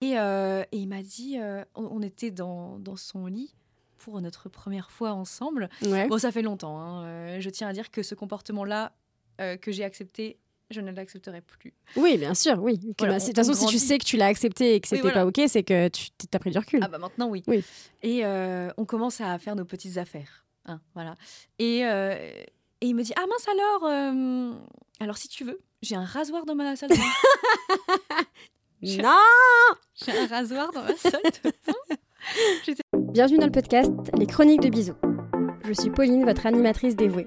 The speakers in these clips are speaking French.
Et, euh, et il m'a dit, euh, on, on était dans, dans son lit pour notre première fois ensemble. Ouais. Bon, ça fait longtemps. hein. Euh, je tiens à dire que ce comportement-là que j'ai accepté, je ne l'accepterai plus. Oui, bien sûr, oui. Voilà, bah, de toute façon, on si tu sais que tu l'as accepté et que c'était voilà. pas OK, c'est que tu as pris du recul. Ah bah maintenant, oui. Oui. Et euh, on commence à faire nos petites affaires. hein, voilà. Et, euh, et il me dit, ah mince alors, euh, alors si tu veux, j'ai un rasoir dans ma salle de bain. Non J'ai un rasoir dans ma salle de. Bienvenue dans le podcast Les Chroniques de Bisous. Je suis Pauline, votre animatrice dévouée.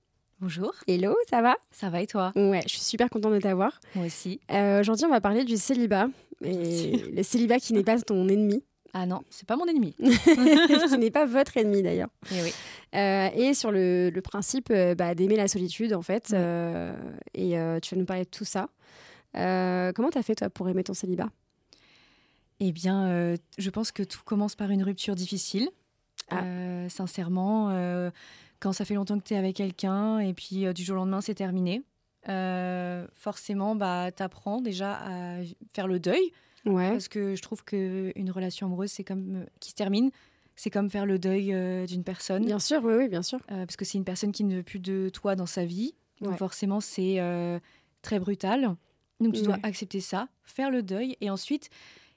Bonjour, Hello, ça va? Ça va et toi? Ouais, je suis super contente de t'avoir. Moi aussi. Euh, aujourd'hui on va parler du célibat. Et le célibat qui n'est pas ton ennemi, Ah non, c'est pas mon ennemi. qui n'est pas votre ennemi d'ailleurs. Eh oui. Euh, et sur le, le principe euh, bah, d'aimer la solitude en fait. Euh, et tu vas nous parler de tout ça. Comment t'as fait toi pour aimer ton célibat? Eh bien, je pense que tout commence par une rupture difficile. Ah. Sincèrement, quand ça fait longtemps que tu es avec quelqu'un et puis euh, du jour au lendemain, c'est terminé. euh, forcément, bah, tu apprends déjà à faire le deuil. Ouais. Parce que je trouve qu'une relation amoureuse, c'est comme euh, qui se termine, c'est comme faire le deuil d'une personne. Bien sûr, oui, oui, bien sûr. parce que c'est une personne qui ne veut plus de toi dans sa vie. Donc Ouais. forcément, c'est très brutal. Donc tu dois accepter ça, faire le deuil. Et ensuite,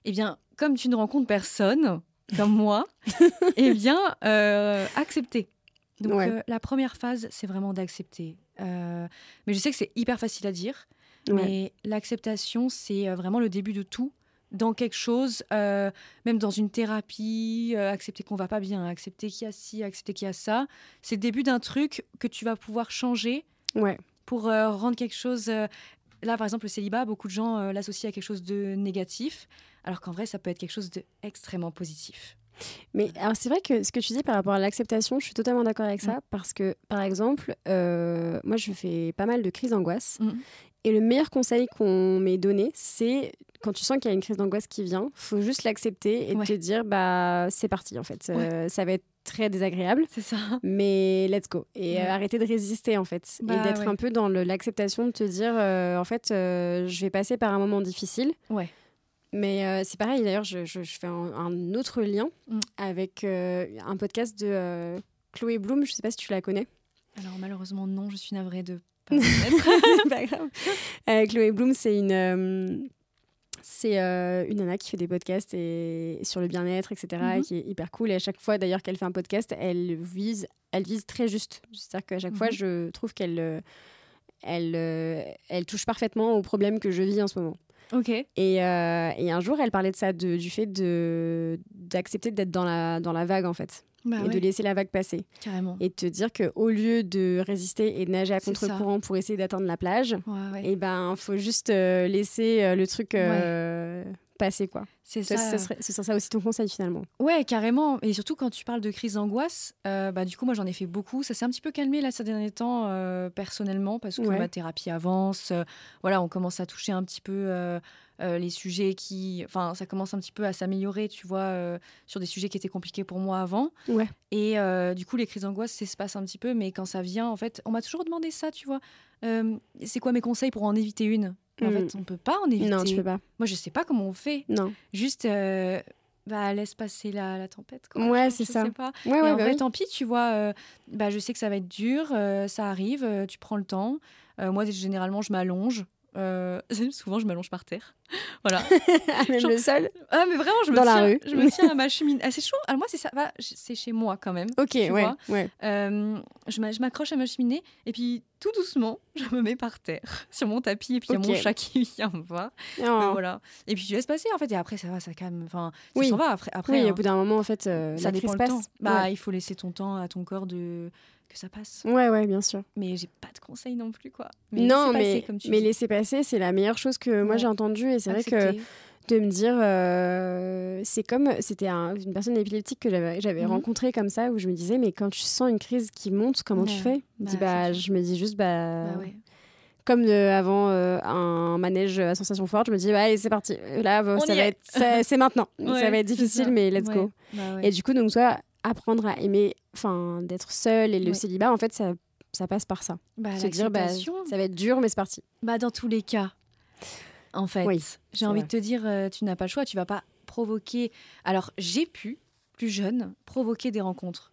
eh bien, comme tu ne rencontres personne, comme moi, eh bien, euh, accepter. Donc Ouais. euh, la première phase, c'est vraiment d'accepter. Euh, mais je sais que c'est hyper facile à dire. Ouais. Mais l'acceptation, c'est euh, vraiment le début de tout. Dans quelque chose, euh, même dans une thérapie, accepter qu'on va pas bien, accepter qu'il y a ci, accepter qu'il y a ça, c'est le début d'un truc que tu vas pouvoir changer Ouais. pour rendre quelque chose. là, par exemple, le célibat, beaucoup de gens euh, l'associent à quelque chose de négatif, alors qu'en vrai, ça peut être quelque chose d'extrêmement positif. Mais alors c'est vrai que ce que tu dis par rapport à l'acceptation, je suis totalement d'accord avec ça parce que par exemple, euh, moi je fais pas mal de crises d'angoisse Mhm. et le meilleur conseil qu'on m'ait donné, c'est quand tu sens qu'il y a une crise d'angoisse qui vient, faut juste l'accepter et Ouais. te dire bah c'est parti en fait, Euh, ça va être très désagréable. C'est ça. Mais let's go. Et Ouais. euh, arrêter de résister, en fait. Bah, et d'être ouais. un peu dans l'acceptation de te dire, euh, en fait, euh, je vais passer par un moment difficile. Ouais. Mais euh, c'est pareil, d'ailleurs, je, je- je fais un, un autre lien Mm. avec euh, un podcast de euh, Chloé Bloom. Je sais pas si tu la connais. Alors malheureusement, non, je suis navrée de pas pas grave. Chloé Bloom, c'est une. c'est euh, une nana qui fait des podcasts et, sur le bien-être, etc., et Mhm. qui est hyper cool. Et à chaque fois, d'ailleurs, qu'elle fait un podcast, elle vise, elle vise très juste. C'est-à-dire qu'à chaque fois, Mhm. je trouve qu'elle elle, elle touche parfaitement au problème que je vis en ce moment. Ok. Et, euh, et un jour, elle parlait de ça, de- du fait d'accepter d'être dans la, dans la vague, en fait, Bah et de laisser la vague passer. carrément. Et de te dire qu'au lieu de résister et de nager à contre-courant pour essayer d'atteindre la plage, Ouais, ouais. et ben faut juste euh, laisser euh, le truc euh, passer quoi. C'est Ça, ça. ce serait, ce serait ça aussi ton conseil finalement. Ouais, carrément. Et surtout quand tu parles de crise d'angoisse, euh, bah, du coup, moi j'en ai fait beaucoup. Ça s'est un petit peu calmé là ces derniers temps, euh, personnellement, parce que Ouais. ma thérapie avance. Euh, voilà, on commence à toucher un petit peu les sujets qui. Enfin, ça commence un petit peu à s'améliorer, tu vois, sur des sujets qui étaient compliqués pour moi avant. Ouais. Et du coup, les crises d'angoisse, ça se passe un petit peu, mais quand ça vient, en fait, on m'a toujours demandé ça, tu vois. C'est quoi mes conseils pour en éviter une? En Mm. fait, on peut pas en éviter. Non, tu peux pas. Moi, je sais pas comment on fait. Non. Juste, euh, bah, laisse passer la, la tempête. Quoi. Ouais, c'est je ça. sais pas. Ouais, Et ouais, en bah vrai, oui. tant pis, tu vois. euh, bah, je sais que ça va être dur, euh, ça arrive, tu prends le temps. Moi, généralement, je m'allonge. Euh, souvent, je m'allonge par terre. voilà. Même Genre- le sol. Ah, mais vraiment, je me, Dans la tiens, rue. je me tiens à ma cheminée. Ah, c'est chaud. Alors, moi, c'est ça. chez moi quand même. Ok, ouais, vois. ouais. Euh, je m'a- je m'accroche à ma cheminée et puis tout doucement, je me mets par terre sur mon tapis et puis il y a mon chat qui vient me voir. Oh. Euh, voilà. Et puis tu laisses passer en fait et après ça va, ça calme. Enfin, ça Oui. s'en va après. après Oui, hein. au bout d'un moment, en fait, euh, ça la dépend le passe. temps. Bah, ouais. il faut laisser ton temps à ton corps de que ça passe. ouais, ouais, bien sûr. Mais j'ai pas de conseils non plus quoi. non, laisser mais, passer, comme tu mais dis. laisser passer, c'est la meilleure chose que moi Ouais. j'ai entendue. Et c'est vrai que de me dire, euh, c'est comme, c'était un- une personne épileptique que j'avais j'avais Mhm. rencontrée comme ça, où je me disais, mais quand tu sens une crise qui monte, comment tu fais? Je me dis, Bah, bah, Je me dis juste, bah, Bah ouais. comme de- avant euh, un manège à sensation forte, je me dis, bah, allez, c'est parti. Là, ça va être, c'est maintenant. ça va être difficile, mais let's Ouais. go. Bah ouais. Et du coup, donc, toi, apprendre à aimer, enfin, d'être seul et le célibat, en fait, ça, ça passe par ça. Bah, Se dire, bah, ça va être dur, mais c'est parti. Bah, dans tous les cas, en fait, Oui, j'ai envie vrai. de te dire, euh, tu n'as pas le choix, tu vas pas provoquer. Alors, j'ai pu, plus jeune, provoquer des rencontres.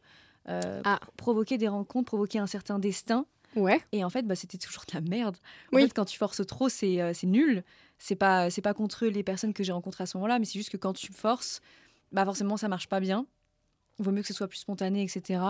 Euh, Ah. Provoquer des rencontres, provoquer un certain destin. Ouais. Et en fait, bah, c'était toujours de la merde. En Oui. fait, quand tu forces trop, c'est euh, nul. C'est pas, c'est pas contre les personnes que j'ai rencontrées à ce moment-là, mais c'est juste que quand tu forces, bah forcément, ça marche pas bien. Vaut mieux que ce soit plus spontané, etc.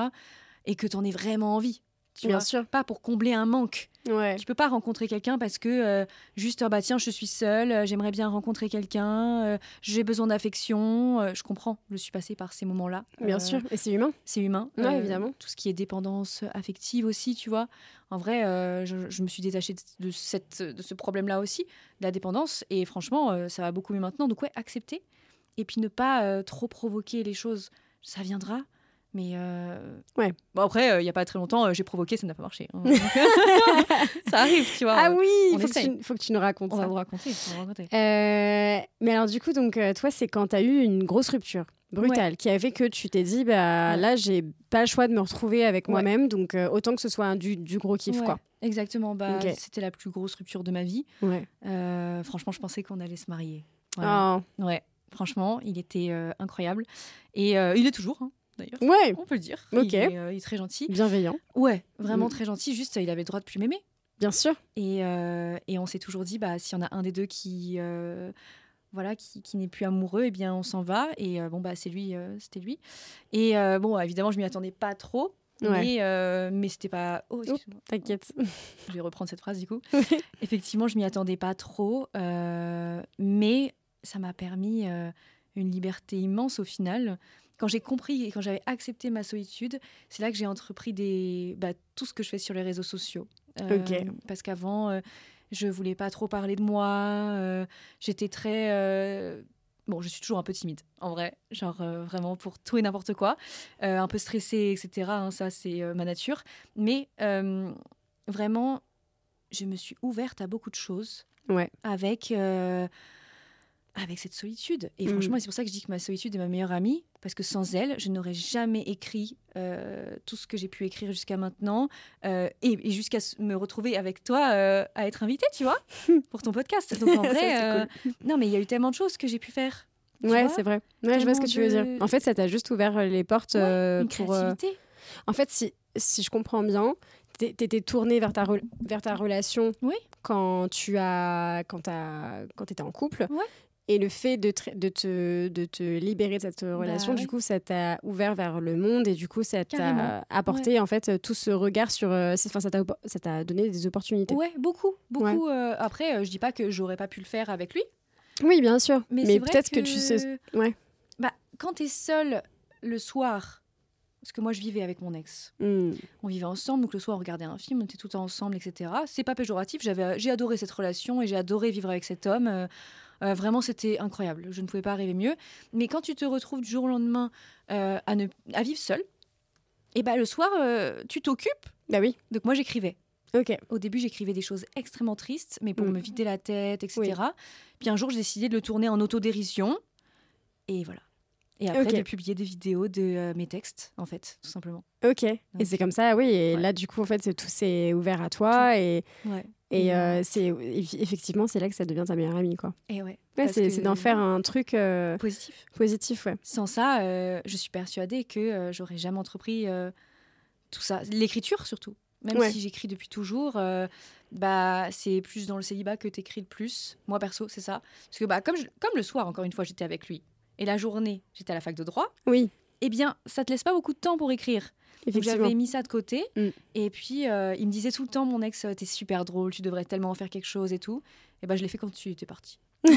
Et que tu en aies vraiment envie. Tu Bien vois. sûr. Pas pour combler un manque. Ouais. Tu peux pas rencontrer quelqu'un parce que euh, juste, ah bah tiens, je suis seule, euh, j'aimerais bien rencontrer quelqu'un, euh, j'ai besoin d'affection. je comprends, je suis passée par ces moments-là. Bien sûr. Et c'est humain. c'est humain. Ouais, évidemment. Tout ce qui est dépendance affective aussi, tu vois. En vrai, je, je me suis détachée de, de cette, de ce problème-là aussi, de la dépendance. Et franchement, ça va beaucoup mieux maintenant. Donc ouais, accepter. Et puis ne pas trop provoquer les choses. Ça viendra. Mais euh, Ouais. Bon après, euh, il y a pas très longtemps, euh, j'ai provoqué, ça n'a pas marché. hein. ça arrive, tu vois. Ah oui, il faut, que tu- faut que tu nous racontes On va vous raconter. on va vous raconter. Euh, mais alors du coup, donc euh, toi, c'est quand tu as eu une grosse rupture brutale qui a fait que tu t'es dit, bah Ouais. là, j'ai pas le choix de me retrouver avec Ouais. moi-même, donc euh, autant que ce soit un- du, du gros kiff, Ouais, quoi. Exactement. Bah. C'était la plus grosse rupture de ma vie. Ouais. Euh, franchement, je pensais qu'on allait se marier. Ouais. Ah, Ouais, franchement, il était euh, incroyable. Et euh, il est toujours, hein, d'ailleurs. ouais, On peut le dire. Ok. Il, est, euh, il est très gentil. bienveillant, Ouais, vraiment Mm. très gentil. Juste, il avait le droit de plus m'aimer. bien sûr. Et, euh, et on s'est toujours dit, bah, s'il y en a un des deux qui, euh, voilà, qui, qui n'est plus amoureux, eh bien, on s'en va. Et euh, bon, bah, c'est lui, euh, c'était lui. Et euh, bon, évidemment, je m'y attendais pas trop. Ouais. Mais, euh, mais c'était pas. Oh, excuse-moi. T'inquiète. Je vais reprendre cette phrase du coup. Effectivement, je m'y attendais pas trop, euh, mais ça m'a permis euh, une liberté immense au final. Quand j'ai compris et quand j'avais accepté ma solitude, c'est là que j'ai entrepris des, bah, tout ce que je fais sur les réseaux sociaux. Euh. Parce qu'avant, euh, je voulais pas trop parler de moi. J'étais très. Bon, je suis toujours un peu timide, en vrai, genre euh, vraiment pour tout et n'importe quoi, Euh, un peu stressée, etc. hein, ça, c'est euh, ma nature. Mais vraiment, je me suis ouverte à beaucoup de choses Ouais. avec, avec cette solitude. Et Mm. franchement, c'est pour ça que je dis que ma solitude est ma meilleure amie, parce que sans elle, je n'aurais jamais écrit euh, tout ce que j'ai pu écrire jusqu'à maintenant, euh, et, et jusqu'à me retrouver avec toi euh, à être invitée, tu vois, pour ton podcast. Donc en vrai, non, mais il y a eu tellement de choses que j'ai pu faire. Ouais, c'est vrai. Ouais, je vois ce que tu veux dire. En fait, ça t'a juste ouvert les portes Ouais, Une pour. En fait, si, si je comprends bien, t'é- t'étais tournée vers ta, vers ta relation Oui. quand tu as quand t'as- quand étais en couple. Ouais. Et le fait de, te, de te libérer de cette relation, du oui. coup, ça t'a ouvert vers le monde et du coup, ça t'a apporté en fait tout ce regard sur. euh, Enfin, ça t'a donné des opportunités. Ouais, beaucoup, beaucoup. euh, après, euh, je dis pas que j'aurais pas pu le faire avec lui, Oui, bien sûr. mais, peut-être que... tu sais. Ouais. Bah, quand t'es seule le soir, parce que moi je vivais avec mon ex, Hmm. on vivait ensemble, donc le soir on regardait un film, on était tout le temps ensemble, etc. C'est pas péjoratif, j'ai adoré cette relation et j'ai adoré vivre avec cet homme. Euh, vraiment, c'était incroyable. Je ne pouvais pas rêver mieux. Mais quand tu te retrouves du jour au lendemain euh, à, ne, à vivre seule, et bah le soir, euh, tu t'occupes. Bah oui. Donc moi j'écrivais. Ok. Au début, j'écrivais des choses extrêmement tristes, mais pour Mm. me vider la tête, etc. Oui. Puis un jour, j'ai décidé de le tourner en autodérision. Et voilà. Et après, Ok. de publier des vidéos de euh, mes textes, en fait, tout simplement. Ok. Et c'est comme ça, oui. Et ouais. là, du coup, en fait, tout s'est ouvert à toi et. Ouais. Et Et, euh, c'est eff- effectivement, c'est là que ça devient ta meilleure amie, quoi. Et ouais. C'est d'en faire un truc euh, Positif. positif, ouais. Sans ça, euh, je suis persuadée que j'aurais jamais entrepris tout ça. L'écriture, surtout. Même Ouais. si j'écris depuis toujours, bah, c'est plus dans le célibat que t'écris le plus. Moi, perso, c'est ça. Parce que bah, comme, je- comme le soir, encore une fois, j'étais avec lui. Et la journée, j'étais à la fac de droit. Oui, eh bien, ça te laisse pas beaucoup de temps pour écrire. Donc j'avais mis ça de côté. Mm. Et puis, euh, il me disait tout le temps, mon ex, euh, t'es super drôle, tu devrais tellement en faire quelque chose et tout. Et ben, je l'ai fait quand tu étais parti.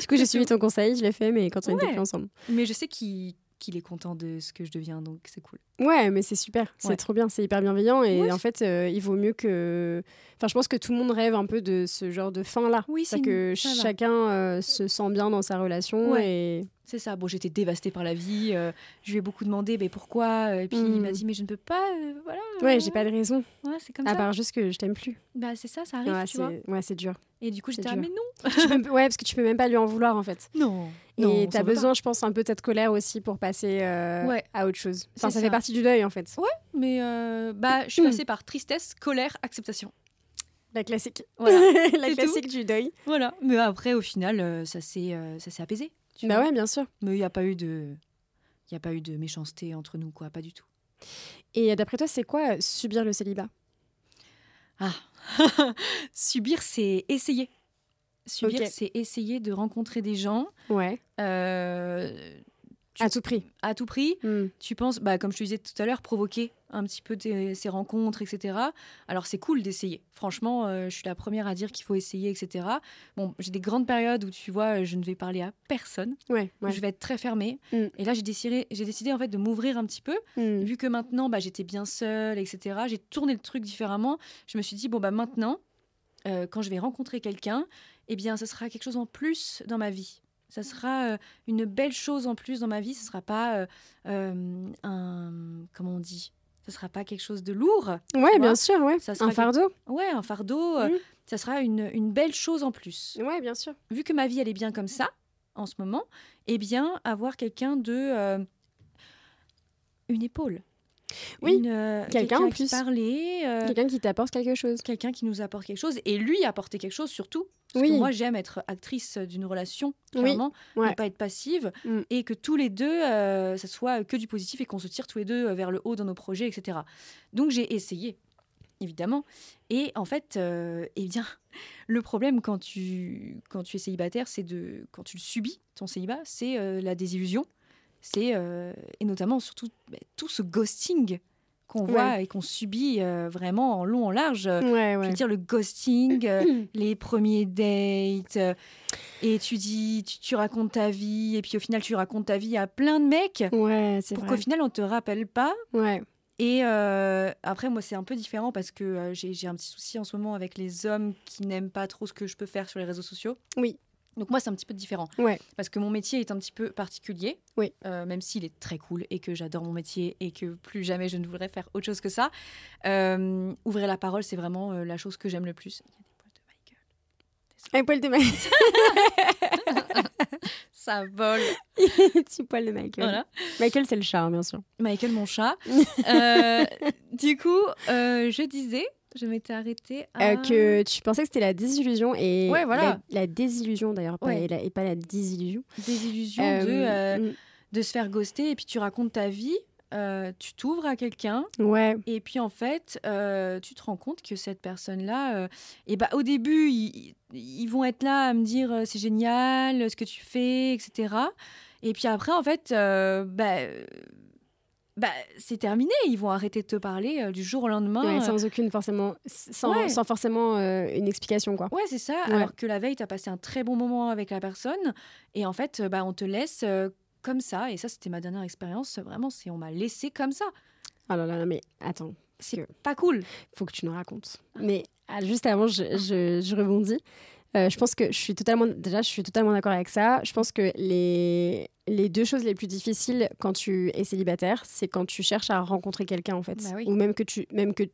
Du coup, j'ai suivi ton conseil, je l'ai fait, mais quand on était Ouais. plus ensemble. Mais je sais qu'il qu'il est content de ce que je deviens, donc c'est cool. Ouais, mais c'est super, c'est Ouais. trop bien, c'est hyper bienveillant et Ouais, en fait, euh, il vaut mieux que. Enfin, je pense que tout le monde rêve un peu de ce genre de fin là. Oui, c'est que ça chacun euh, se sent bien dans sa relation Ouais. et. C'est ça. Bon, j'étais dévastée par la vie. euh, je lui ai beaucoup demandé, mais pourquoi Et puis il m'a Mm. dit, mais je ne peux pas. voilà. Ouais, j'ai pas de raison. Ouais, c'est comme À ça. part juste que je t'aime plus. Bah, c'est ça, ça arrive, Ouais, tu vois. c'est ouais, c'est dur. Et du coup, j'étais dur. mais non. Peux- ouais, parce que tu peux même pas lui en vouloir en fait. Non. Et Non, t'as ça va besoin, je pense, un peu de cette colère aussi pour passer euh, Ouais. à autre chose. Enfin, ça, fait partie du deuil en fait. pas. Mais euh, bah, je suis Mm. passée par tristesse, colère, acceptation. La classique. Voilà. La classique du deuil. voilà. Mais après, au final, euh, ça s'est apaisé. Bah ouais, bien sûr. Mais il n'y a pas eu de. Il y a pas eu de méchanceté entre nous, quoi. Pas du tout. Et d'après toi, c'est quoi subir le célibat? Ah Subir, c'est essayer. Subir, c'est essayer de rencontrer des gens Ouais. euh, Tu- À tout prix. à tout prix. Hmm. Tu penses, bah, comme je te disais tout à l'heure, provoquer un petit peu tes- ces rencontres, etc. Alors c'est cool d'essayer. Franchement, euh, je suis la première à dire qu'il faut essayer, etc. Bon, j'ai des grandes périodes où tu vois, je ne vais parler à personne. Ouais, ouais. Je vais être très fermée. Mm. Et là, j'ai décidé, j'ai décidé en fait de m'ouvrir un petit peu. Hmm. Vu que maintenant, bah, j'étais bien seule, etc. J'ai tourné le truc différemment. Je me suis dit, bon, bah maintenant, euh, quand je vais rencontrer quelqu'un, eh bien, ce sera quelque chose en plus dans ma vie. Ça sera euh, une belle chose en plus dans ma vie. Ce sera pas euh, euh, un. Comment on dit? Ce sera pas quelque chose de lourd. Ouais, bien sûr, ouais. ça sera Un fardeau Ouais, un fardeau. euh, Mm. Ça sera une, une belle chose en plus. Ouais, bien sûr. Vu que ma vie, elle est bien comme ça, en ce moment, eh bien, avoir quelqu'un de. une épaule. Oui, euh, quelqu'un en qui plus. Parler, euh, Quelqu'un qui t'apporte quelque chose. quelqu'un qui nous apporte quelque chose et lui apporter quelque chose surtout. Parce Oui. que moi, j'aime être actrice d'une relation, Oui, clairement, ouais. et pas être passive. Mm. Et que tous les deux, euh, ça soit que du positif et qu'on se tire tous les deux vers le haut dans nos projets, etc. Donc, j'ai essayé, évidemment. Et en fait, eh bien, le problème quand tu, quand tu es célibataire, c'est de quand tu le subis, ton célibat, c'est la désillusion. C'est, euh, et notamment, surtout, bah, tout ce ghosting qu'on voit et qu'on subit euh, vraiment en long, en large. Ouais, Je ouais. veux dire, le ghosting, euh, les premiers dates, euh, et tu dis, tu, tu racontes ta vie, et puis au final, tu racontes ta vie à plein de mecs, pour qu'au final, on te rappelle pas. Et euh, après, moi, c'est un peu différent parce que euh, j'ai un petit souci en ce moment avec les hommes qui n'aiment pas trop ce que je peux faire sur les réseaux sociaux. Oui. Donc moi, c'est un petit peu différent. Ouais. Parce que mon métier est un petit peu particulier. Oui. Euh, même s'il est très cool et que j'adore mon métier et que plus jamais je ne voudrais faire autre chose que ça. Euh, ouvrir la parole, c'est vraiment euh, la chose que j'aime le plus. Il y a des poils de Michael. Un poil de Michael. Ça vole. Petit poil de Michael. Voilà. Michael, c'est le chat, hein, bien sûr. Michael, mon chat. Du coup, je disais, je m'étais arrêtée à... Euh, que tu pensais que c'était la désillusion et Ouais, voilà. la, la désillusion d'ailleurs pas- Ouais. et, la- et pas la désillusion des illusions Euh, de, euh, mm, de se faire ghoster et puis tu racontes ta vie, euh, tu t'ouvres à quelqu'un ouais et puis en fait euh, tu te rends compte que cette personne-là, euh, et bah, au début ils, ils vont être là à me dire c'est génial ce que tu fais, etc. Et puis après en fait bah, bah, c'est terminé, ils vont arrêter de te parler euh, du jour au lendemain. Ouais, euh, sans aucune forcément sans, Ouais. sans forcément euh, une explication quoi Ouais, c'est ça. Ouais. Alors que la veille, tu as passé un très bon moment avec la personne. Et en fait, bah, on te laisse comme ça. Et ça, c'était ma dernière expérience. Vraiment, c'est on m'a laissé comme ça. oh là là là, mais attends C'est que- pas cool. faut que tu nous racontes mais ah, juste avant je, je, je rebondis Euh, je pense que je suis totalement déjà je suis totalement d'accord avec ça je pense que les les deux choses les plus difficiles quand tu es célibataire c'est quand tu cherches à rencontrer quelqu'un en fait Bah oui. ou même que tu même que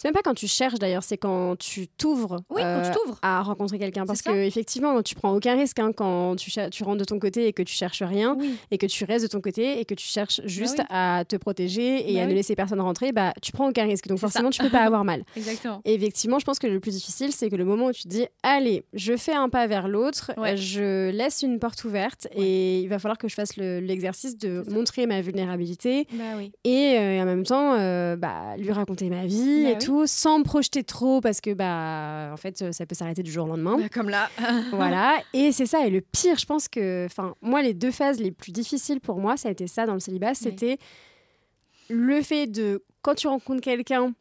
c'est même pas quand tu cherches d'ailleurs c'est quand tu t'ouvres Oui, euh, tu à rencontrer quelqu'un parce que effectivement tu prends aucun risque hein, quand tu, tu rentres de ton côté et que tu cherches rien Oui. et que tu restes de ton côté et que tu cherches juste oui. à te protéger et Bah à ne laisser personne rentrer bah tu prends aucun risque donc forcément tu peux pas avoir mal Exactement. et effectivement, je pense que le plus difficile, c'est que le moment où tu te dis, allez, je fais un pas vers l'autre, Ouais. euh, je laisse une porte ouverte et il va falloir que je fasse le- l'exercice de montrer ma vulnérabilité Bah oui. et euh, en même temps, euh, bah, lui raconter ma vie Bah et oui. Tout, sans me projeter trop parce que, bah, en fait, euh, ça peut s'arrêter du jour au lendemain. Bah, comme là. voilà, et c'est ça. Et le pire, je pense que, enfin, moi, les deux phases les plus difficiles pour moi, ça a été ça dans le célibat, c'était le fait de quand tu rencontres quelqu'un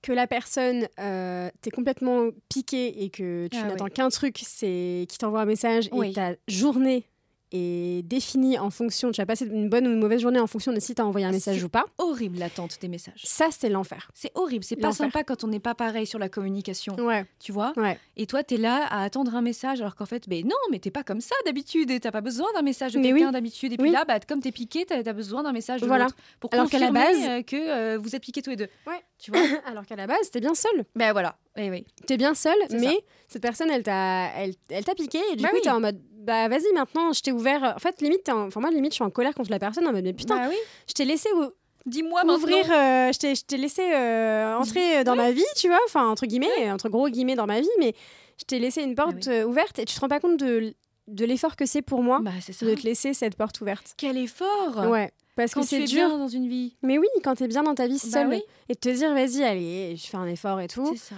que la personne euh, t'es complètement piqué et que tu Ah n'attends ouais. qu'un truc, c'est qu'il t'envoie un message Oui. et ta journée est définie en fonction, tu as passé une bonne ou une mauvaise journée en fonction de si tu as envoyé un message ou pas, Horrible l'attente des messages. ça c'est l'enfer. C'est horrible, c'est pas sympa quand on n'est pas pareil sur la communication, Ouais, tu vois. ouais. Et toi, t'es là à attendre un message alors qu'en fait, ben non, mais t'es pas comme ça d'habitude et t'as pas besoin d'un message de quelqu'un oui. d'habitude. Et puis Oui. là, bah, comme t'es piqué, t'as as besoin d'un message de Voilà. l'autre pour Alors qu'à la base- euh, que euh, vous êtes piqués tous les deux. Ouais. Tu vois Alors qu'à la base, t'es bien seul. Ben voilà. Eh oui. T'es bien seul, mais ça. cette personne, elle t'a, elle, elle t'a piqué et du Bah coup, oui. t'es en mode, bah vas-y, maintenant, je t'ai ouvert. En fait, limite, en- enfin moi, limite, je suis en colère contre la personne en mode, mais putain, Bah oui. je t'ai laissé ou- Dis-moi ouvrir, euh, je t'ai, laissé euh, entrer dans ma vie, tu vois, enfin entre guillemets, entre gros guillemets dans ma vie, mais je t'ai laissé une porte Ah oui. euh, ouverte et tu te rends pas compte de, de l'effort que c'est pour moi Bah de te laisser cette porte ouverte. Quel effort Ouais. Parce Quand que tu c'est es dur. bien dans une vie. Mais oui, quand t'es bien dans ta vie Bah seule oui. et te dire, vas-y, allez, je fais un effort et tout, C'est ça.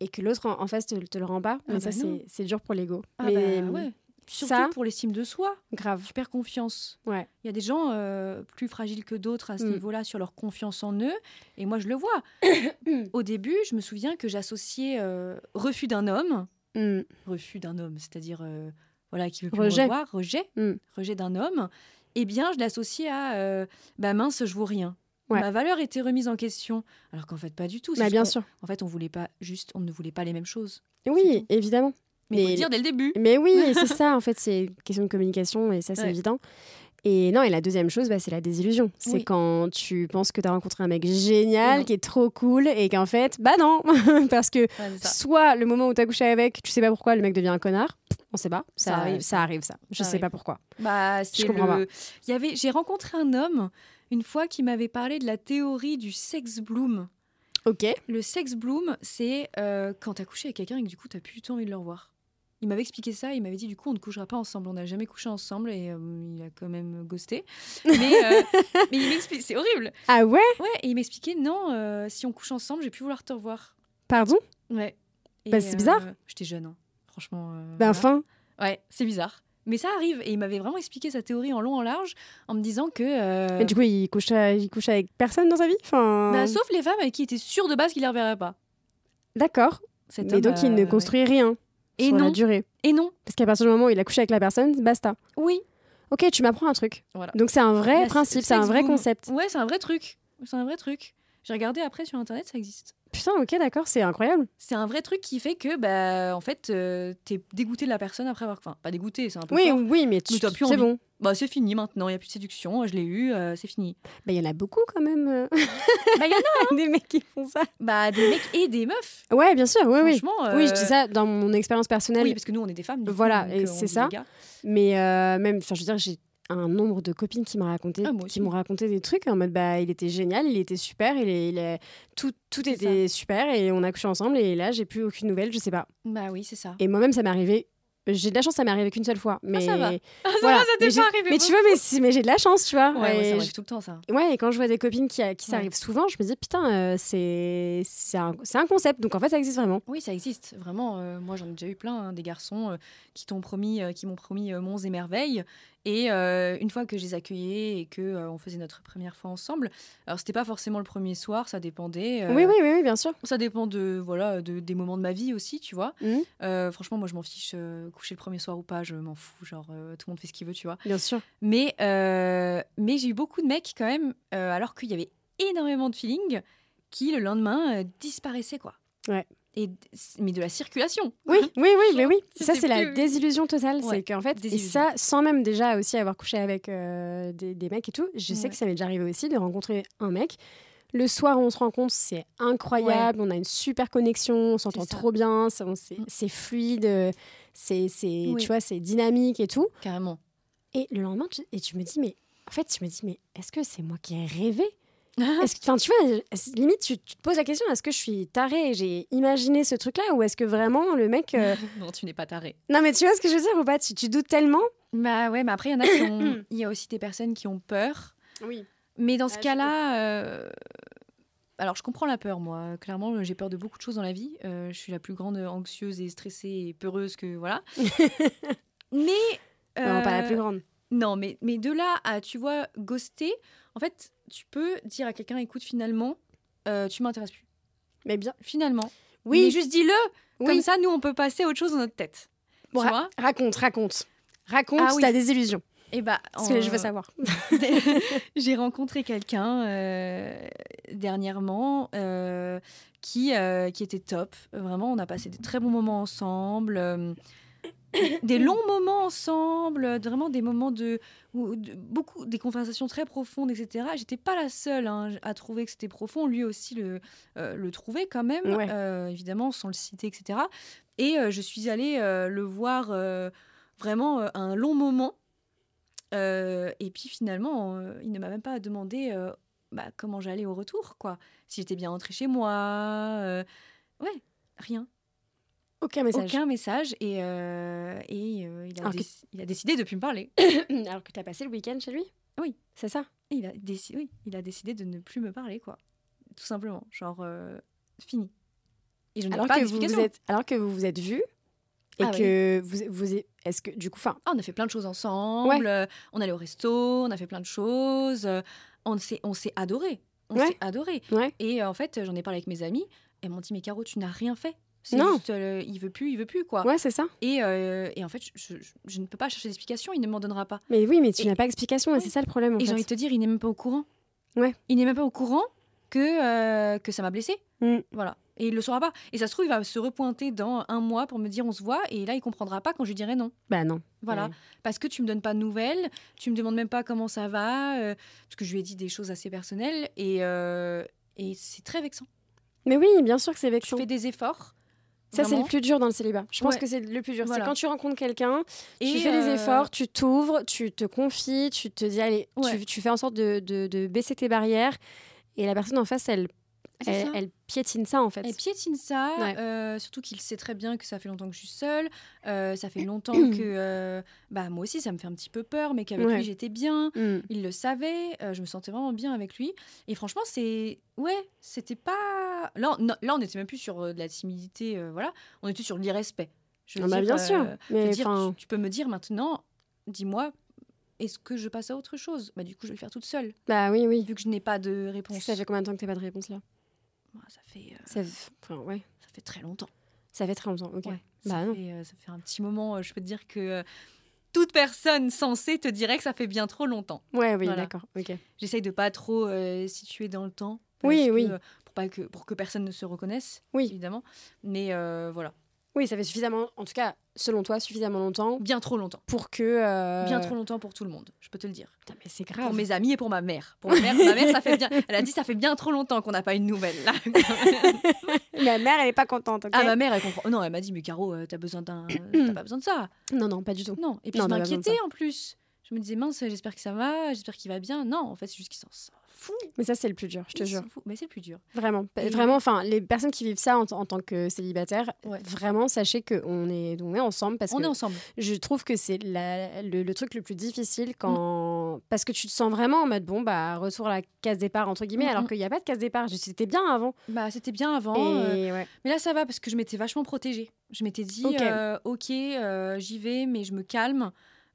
et que l'autre en, en face te, te le rend pas, Ah mais ça, bah c'est, dur pour l'ego. Ah mais bah ouais. Surtout ça- pour l'estime de soi. grave. Tu perds confiance. Ouais. Il y a des gens euh, plus fragiles que d'autres à ce Mm. niveau-là sur leur confiance en eux. Et moi, je le vois. Au début, je me souviens que j'associais euh, refus d'un homme, Mm. refus d'un homme, c'est-à-dire euh, voilà qui veut plus Rejet. me revoir, rejet, Mm. rejet d'un homme. Eh bien, je l'associais à euh, bah mince, je vaux rien. Ouais. Ma valeur était remise en question, alors qu'en fait pas du tout. Bah, bien sûr. En fait, on voulait pas juste, on ne voulait pas les mêmes choses. Oui, évidemment. Mais, faut le dire dès le début. Mais oui, c'est ça, en fait, c'est une question de communication et ça, c'est Ouais. évident. Et non, et la deuxième chose, bah, c'est la désillusion. C'est quand tu penses que tu as rencontré un mec génial, qui est trop cool, et qu'en fait, bah non Parce que Ouais, soit le moment où tu as couché avec, tu sais pas pourquoi, le mec devient un connard. On sait pas. Ça, Ça arrive, ça arrive, ça. Je Ça sais arrive. pas pourquoi. Bah, c'est comprends le... Il y avait... J'ai rencontré un homme une fois qui m'avait parlé de la théorie du sex bloom. Ok. Le sex bloom, c'est euh, quand t'as couché avec quelqu'un et que du coup t'as plus du tout envie de le revoir. Il m'avait expliqué ça, il m'avait dit du coup on ne couchera pas ensemble, on n'a jamais couché ensemble et euh, il a quand même ghosté. Mais, euh, mais il m'explique, c'est horrible. Ah ouais? Ouais, et il m'expliquait non, euh, si on couche ensemble, j'ai plus vouloir te revoir. Pardon? Ouais. Et, Bah, c'est bizarre. J'étais jeune, hein. franchement. Ben voilà. enfin. Ouais, c'est bizarre. Mais ça arrive. Et il m'avait vraiment expliqué sa théorie en long, en large, en me disant que. Mais du coup, il couche, il couche avec personne dans sa vie? Enfin... bah, sauf les femmes avec qui il était sûr de base qu'il ne les reverrait pas. D'accord. Mais donc, il ne construit rien. Et sur la non. durée. Et non. Parce qu'à partir du moment où il a couché avec la personne, basta. Oui. Ok, tu m'apprends un truc. Voilà. Donc c'est un vrai La principe, c'est un vrai boom. concept. Ouais, c'est un vrai truc. C'est un vrai truc. J'ai regardé après sur internet, ça existe. Putain, ok, d'accord, c'est incroyable. C'est un vrai truc qui fait que, bah, en fait, euh, t'es dégoûté de la personne après avoir. Enfin, pas dégoûté, c'est un peu. Oui, fort. oui, mais tu Mais t'as plus c'est envie. bon. Bah, c'est fini maintenant, il n'y a plus de séduction, je l'ai eu, euh, c'est fini. Bah, il y en a beaucoup quand même. euh, bah, il y en a des mecs qui font ça. bah, des mecs et des meufs. Ouais, bien sûr, oui, oui. Franchement. Oui, je euh, dis ça dans mon expérience personnelle. Oui, parce que nous, on est des femmes. Voilà, et euh, c'est ça. Mais euh, même, enfin, je veux dire, j'ai un nombre de copines qui m'ont raconté, Ah, qui m'ont raconté des trucs en mode bah il était génial, il était super, il est, il est- tout, tout était super et on a couché ensemble et là j'ai plus aucune nouvelle, je sais pas. Bah oui, c'est ça. Et moi-même ça m'est arrivé. J'ai de la chance, ça m'est arrivé qu'une seule fois. Mais ça va. Ah, ça voilà. va, ça t'est pas arrivé. Mais tu vois, mais, si- mais j'ai de la chance, tu vois. Ouais, ouais, ça arrive tout le temps, ça. Ouais, et quand je vois des copines qui, qui Ouais. arrive souvent, je me dis putain, euh, c'est c'est un, un concept. Donc en fait, ça existe vraiment. Oui, ça existe. Vraiment, euh, moi, j'en ai déjà eu plein, hein, des garçons euh, qui t'ont promis, euh, qui m'ont promis monts et merveilles. Et euh, une fois que je les accueillais et que euh, on faisait notre première fois ensemble, alors c'était pas forcément le premier soir, ça dépendait. euh, Oui, oui, oui, oui, bien sûr. Ça dépend de voilà de, des moments de ma vie aussi, tu vois. Euh, franchement, moi, je m'en fiche. coucher le premier soir ou pas, je m'en fous. Genre, tout le monde fait ce qu'il veut, tu vois. Bien sûr. Mais, mais j'ai eu beaucoup de mecs quand même, alors qu'il y avait énormément de feeling, qui le lendemain disparaissaient, quoi. Ouais. Et, mais de la circulation. Oui, oui, oui, mais oui. Ça, c'est la désillusion totale. Ouais, C'est qu'en fait, et ça, sans même déjà aussi avoir couché avec euh, des, des mecs et tout, je sais que ça m'est déjà arrivé aussi de rencontrer un mec. Le soir on se rencontre, c'est incroyable. On a une super connexion, on s'entend trop bien, c'est Mm. fluide, euh, c'est, c'est, Oui. tu vois, c'est dynamique et tout. Carrément. Et le lendemain, tu, et tu me dis, mais en fait, je me dis, mais est-ce que c'est moi qui ai rêvé? Est-ce que, tu vois, limite, tu, tu te poses la question, est-ce que je suis tarée et j'ai imaginé ce truc-là ou est-ce que vraiment le mec. euh, non, tu n'es pas taré. Non, mais tu vois ce que je veux dire ou pas? Tu, tu doutes tellement? Bah ouais, mais après, il y en a qui ont... Il y a aussi des personnes qui ont peur. Oui. Mais dans ce Ah, cas-là... euh, Alors, je comprends la peur, moi. Clairement, j'ai peur de beaucoup de choses dans la vie. Euh, je suis la plus grande anxieuse et stressée et peureuse que... Voilà. mais... Non, pas la plus grande. Non, mais, mais de là à, tu vois, ghoster, en fait, tu peux dire à quelqu'un, écoute, finalement, euh, tu m'intéresses plus. Mais bien. Finalement. Oui, Mais juste dis-le. oui. Comme ça, nous, on peut passer à autre chose dans notre tête. Bon, tu ra- vois? Raconte, raconte. Raconte Ah oui. ta désillusion. Et bah, Parce que je veux savoir. j'ai rencontré quelqu'un euh, dernièrement euh, qui, qui était top. Vraiment, on a passé des très bons moments ensemble. Des longs moments ensemble, euh, vraiment des moments de, où- de- beaucoup, des conversations très profondes, etc. J'étais pas la seule hein, à trouver que c'était profond. Lui aussi le, euh, le trouvait quand même, Ouais. euh, évidemment, sans le citer, etc. Et euh, je suis allée le voir vraiment un long moment. Et puis finalement, il ne m'a même pas demandé bah, comment j'allais au retour, quoi. Si j'étais bien rentrée chez moi. ouais, rien. Aucun message. Aucun message. Et, euh, et euh, il, a Alors que- déc- il a décidé de plus me parler. Alors que tu as passé le week-end chez lui? Oui. C'est ça Et il, a décidé, oui, il a décidé de ne plus me parler, quoi. Tout simplement. Genre, euh, fini. Et je alors pas que, vous vous êtes, alors que vous vous êtes vus et Ah que vous, vous est-ce que du coup, enfin, Ah, on a fait plein de choses ensemble. euh, on allait au resto, on a fait plein de choses. on s'est, on s'est adoré. On Ouais. s'est adoré. ouais, Et euh, en fait, j'en ai parlé avec mes amis. Elles m'ont dit, mais Caro, tu n'as rien fait. C'est Non. juste, euh, il veut plus, il veut plus, quoi. ouais, c'est ça. Et, euh, et en fait, je, je- je ne peux pas chercher d'explication, il ne m'en donnera pas. Mais oui, mais tu Et- n'as pas d'explication et c'est ça le problème en et fait. j'ai envie de te dire, il n'est même pas au courant. Ouais. Il n'est même pas au courant que, euh, que ça m'a blessé. Mm. Voilà. Et il le saura pas. Et ça se trouve, il va se repointer dans un mois pour me dire on se voit. Et là, il comprendra pas quand je lui dirai non. Bah non. Voilà. Ouais. Parce que tu me donnes pas de nouvelles, tu me demandes même pas comment ça va, parce que je lui ai dit des choses assez personnelles. Et, et c'est très vexant. Mais oui, bien sûr que c'est Tu vexant. fais des efforts. Ça, c'est le plus dur dans le célibat. Je pense Ouais. que c'est le plus dur. Voilà. C'est quand tu rencontres quelqu'un, tu fais des euh, efforts, tu t'ouvres, tu te confies, tu te dis, allez, Ouais. tu, tu fais en sorte de, de- de baisser tes barrières. Et la personne en face, elle, elle, piétine ça, en fait. Elle piétine ça, Ouais. euh, surtout qu'il sait très bien que ça fait longtemps que je suis seule, euh, ça fait longtemps que euh, bah, moi aussi ça me fait un petit peu peur, mais qu'avec lui j'étais bien, Mm. il le savait, je me sentais vraiment bien avec lui. Et franchement, c'est. Ouais, c'était pas. Là, on- non, là on n'était même plus sur euh, de la timidité, euh, voilà, on était sur l'irrespect. Je veux Ah bah, dire, bien sûr. euh, je Mais dire, tu, tu peux me dire maintenant, dis-moi, est-ce que je passe à autre chose? Bah, du coup, je vais le faire toute seule, bah oui, oui. vu que je n'ai pas de réponse. Ça fait combien de temps que t'as pas de réponse là? Bah, ça, fait, euh, ça, f- enfin, ouais. ça fait très longtemps. ça fait très longtemps. Ok. Ouais, Bah ça, non. fait, ça fait un petit moment. je peux te dire que toute personne sensée te dirait que ça fait bien trop longtemps. Ouais, oui, Voilà. d'accord. Ok. J'essaye de pas trop euh, situer dans le temps. Oui, que, oui. euh, Pour, pas que, pour que personne ne se reconnaisse, Oui. évidemment. Mais euh, voilà, Oui, ça fait suffisamment, en tout cas, selon toi, suffisamment longtemps bien trop longtemps. pour que. euh, Bien trop longtemps pour tout le monde, je peux te le dire. Putain, mais c'est Pour grave. mes amis et pour ma mère. Pour ma mère, ma mère, ça fait bien. Elle a dit ça fait bien trop longtemps qu'on n'a pas une nouvelle. Là. Ma mère, elle est pas contente. ah, ma mère, elle comprend. Non, elle m'a dit, mais Caro, euh, t'as besoin d'un. T'as pas besoin de ça. Non, non, pas du tout. Non. Et puis Non, je m'inquiétais en plus. Je me disais, mince, j'espère que ça va, j'espère qu'il va bien. Non, en fait, c'est juste qu'il s'en fout. Mais ça, c'est le plus dur, je te jure. Mais c'est le plus dur. Vraiment. Et- Vraiment, enfin, les personnes qui vivent ça en, en tant que célibataire, Ouais. vraiment, sachez qu'on est, on est ensemble parce On que est ensemble. je trouve que c'est le, le truc le plus difficile Mm. quand. Parce que tu te sens vraiment en mode, bon, bah, retour à la case départ, entre guillemets, Mm, alors qu'il n'y a pas de case départ. C'était bien avant. Bah, c'était bien avant. Et euh, ouais. Mais là, ça va parce que je m'étais vachement protégée. Je m'étais dit, Ok. euh, euh, j'y vais, mais je me calme.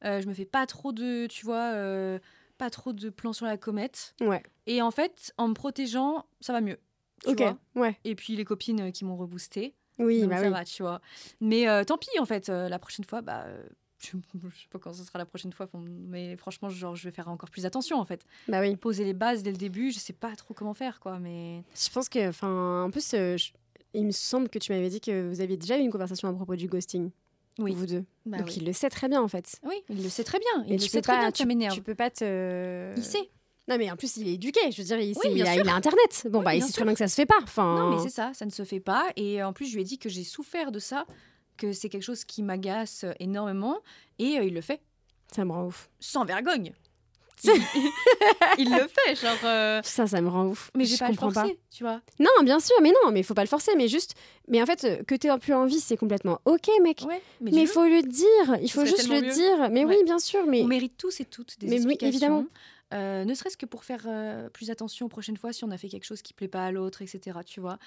Euh, je me fais pas trop de, tu vois, euh, pas trop de plans sur la comète. Ouais. Et en fait, en me protégeant, ça va mieux. tu Ok. vois. Ouais. Et puis les copines euh, qui m'ont reboosté. Oui, donc bah ça oui. va, tu vois. Mais euh, tant pis, en fait, euh, la prochaine fois, bah. euh, je, je sais pas quand ce sera la prochaine fois, mais franchement, genre, je vais faire encore plus attention en fait. Bah oui. Poser les bases dès le début, je sais pas trop comment faire quoi, mais Je pense que, enfin, en plus, je- il me semble que tu m'avais dit que vous aviez déjà eu une conversation à propos du ghosting, oui. vous deux. Bah Donc oui. il le sait très bien en fait. Oui, il le sait très bien. Il Mais le sait très pas- bien que ça tu- m'énerve. Tu peux pas te. Il sait. Non, mais en plus, il est éduqué. Je veux dire, il, a, sûr. il a Internet. Bon, Oui, bah, il sait très bien que ça se fait pas. Enfin, Non, mais c'est ça, ça ne se fait pas. Et en plus, je lui ai dit que j'ai souffert de ça, que c'est quelque chose qui m'agace énormément. Et euh, il le fait ça me rend ouf. sans vergogne. Il, il le fait, genre. euh, Ça, ça me rend ouf. Mais je j'ai pas à le comprends pas. tu vois. Non, bien sûr, mais non, mais il faut pas le forcer. Mais juste, mais en fait, euh, que tu plus envie, c'est complètement ok, mec. Ouais, mais, il faut le dire. Il faut juste le mieux. dire. Mais Ouais. oui, bien sûr. Mais On mérite tous et toutes des Mais oui, évidemment. Euh, ne serait-ce que pour faire euh, plus attention aux prochaines fois si on a fait quelque chose qui plaît pas à l'autre, etc. Tu vois.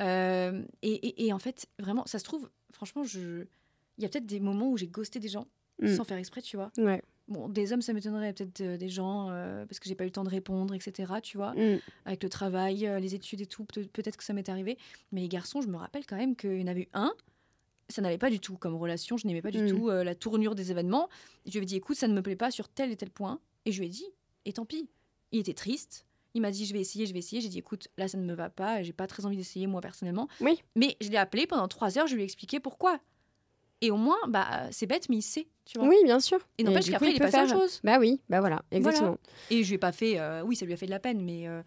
Euh, et, et- et en fait, vraiment, ça se trouve, franchement, je... il y a peut-être des moments où j'ai ghosté des gens Mm. sans faire exprès, tu vois. ouais. Bon, des hommes, ça m'étonnerait peut-être euh, des gens euh, parce que j'ai pas eu le temps de répondre, etc. Tu vois, Mm. avec le travail, euh, les études et tout, peut- peut-être que ça m'est arrivé. Mais les garçons, je me rappelle quand même qu'il y en avait eu un. ça n'allait pas du tout comme relation. Je n'aimais pas du Mm. tout euh, la tournure des événements. Je lui ai dit, écoute, ça ne me plaît pas sur tel et tel point. Et je lui ai dit, et tant pis. Il était triste. Il m'a dit, je vais essayer, je vais essayer. J'ai dit, écoute, là, ça ne me va pas. J'ai pas très envie d'essayer, moi, personnellement. Oui. Mais je l'ai appelé pendant trois heures. Je lui ai expliqué pourquoi. Et au moins, bah, c'est bête, mais il sait. Tu vois Oui, bien sûr. Et n'empêche qu'après, il est peut passé à autre faire- chose. Bah oui, bah voilà, exactement. Et je lui ai pas fait. euh, oui, ça lui a fait de la peine, mais. euh,